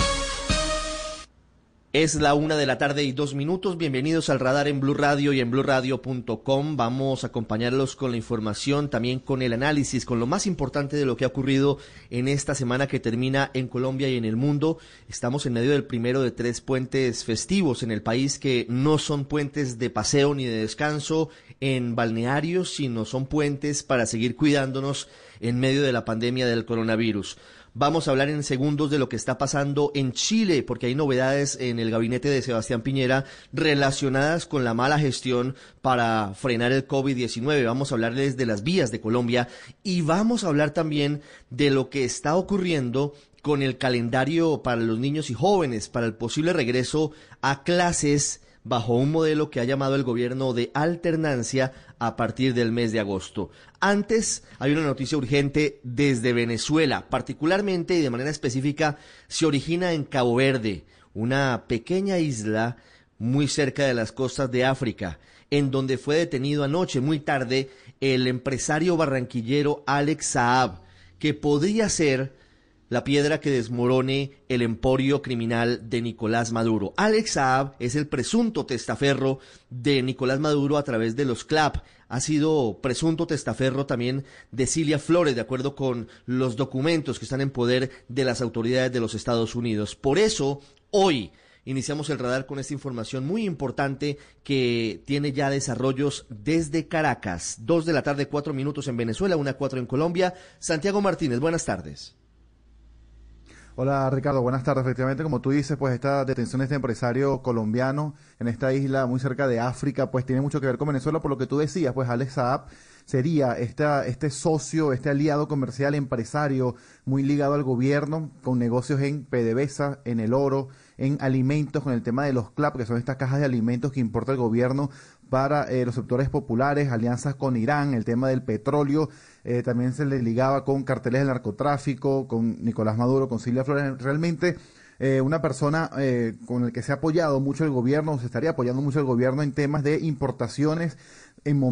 Es la una de la tarde y dos minutos. Bienvenidos al radar en Blue Radio y en BlueRadio.com. Vamos a acompañarlos con la información, también con el análisis, con lo más importante de lo que ha ocurrido en esta semana que termina en Colombia y en el mundo. Estamos en medio del primero de tres puentes festivos en el país que no son puentes de paseo ni de descanso en balnearios, sino son puentes para seguir cuidándonos en medio de la pandemia del coronavirus. Vamos a hablar en segundos de lo que está pasando en Chile, porque hay novedades en el gabinete de Sebastián Piñera relacionadas con la mala gestión para frenar el COVID-19. Vamos a hablarles de las vías de Colombia y vamos a hablar también de lo que está ocurriendo con el calendario para los niños y jóvenes, para el posible regreso a clases bajo un modelo que ha llamado el gobierno de alternancia a partir del mes de agosto. Antes hay una noticia urgente desde Venezuela, particularmente y de manera específica se origina en Cabo Verde, una pequeña isla muy cerca de las costas de África, en donde fue detenido anoche muy tarde el empresario barranquillero Alex Saab, que podría ser la piedra que desmorone el emporio criminal de Nicolás Maduro. Alex Saab es el presunto testaferro de Nicolás Maduro a través de los CLAP. Ha sido presunto testaferro también de Cilia Flores, de acuerdo con los documentos que están en poder de las autoridades de los Estados Unidos. Por eso, hoy, Iniciamos el radar con esta información muy importante que tiene ya desarrollos desde Caracas. Dos de la tarde, cuatro minutos en Venezuela, una cuatro en Colombia. Santiago Martínez, buenas tardes. Hola Ricardo, buenas tardes. Efectivamente, como tú dices, pues esta detención de este empresario colombiano en esta isla muy cerca de África, pues tiene mucho que ver con Venezuela, por lo que tú decías, pues Alex Saab sería esta, este socio, este aliado comercial empresario muy ligado al gobierno, con negocios en PDVSA, en el oro, en alimentos, con el tema de los CLAP, que son estas cajas de alimentos que importa el gobierno para eh, los sectores populares, alianzas con Irán, el tema del petróleo, eh, también se le ligaba con carteles del narcotráfico, con Nicolás Maduro, con Silvia Flores, realmente eh, una persona con el que se ha apoyado mucho el gobierno, se estaría apoyando mucho el gobierno en temas de importaciones en momentos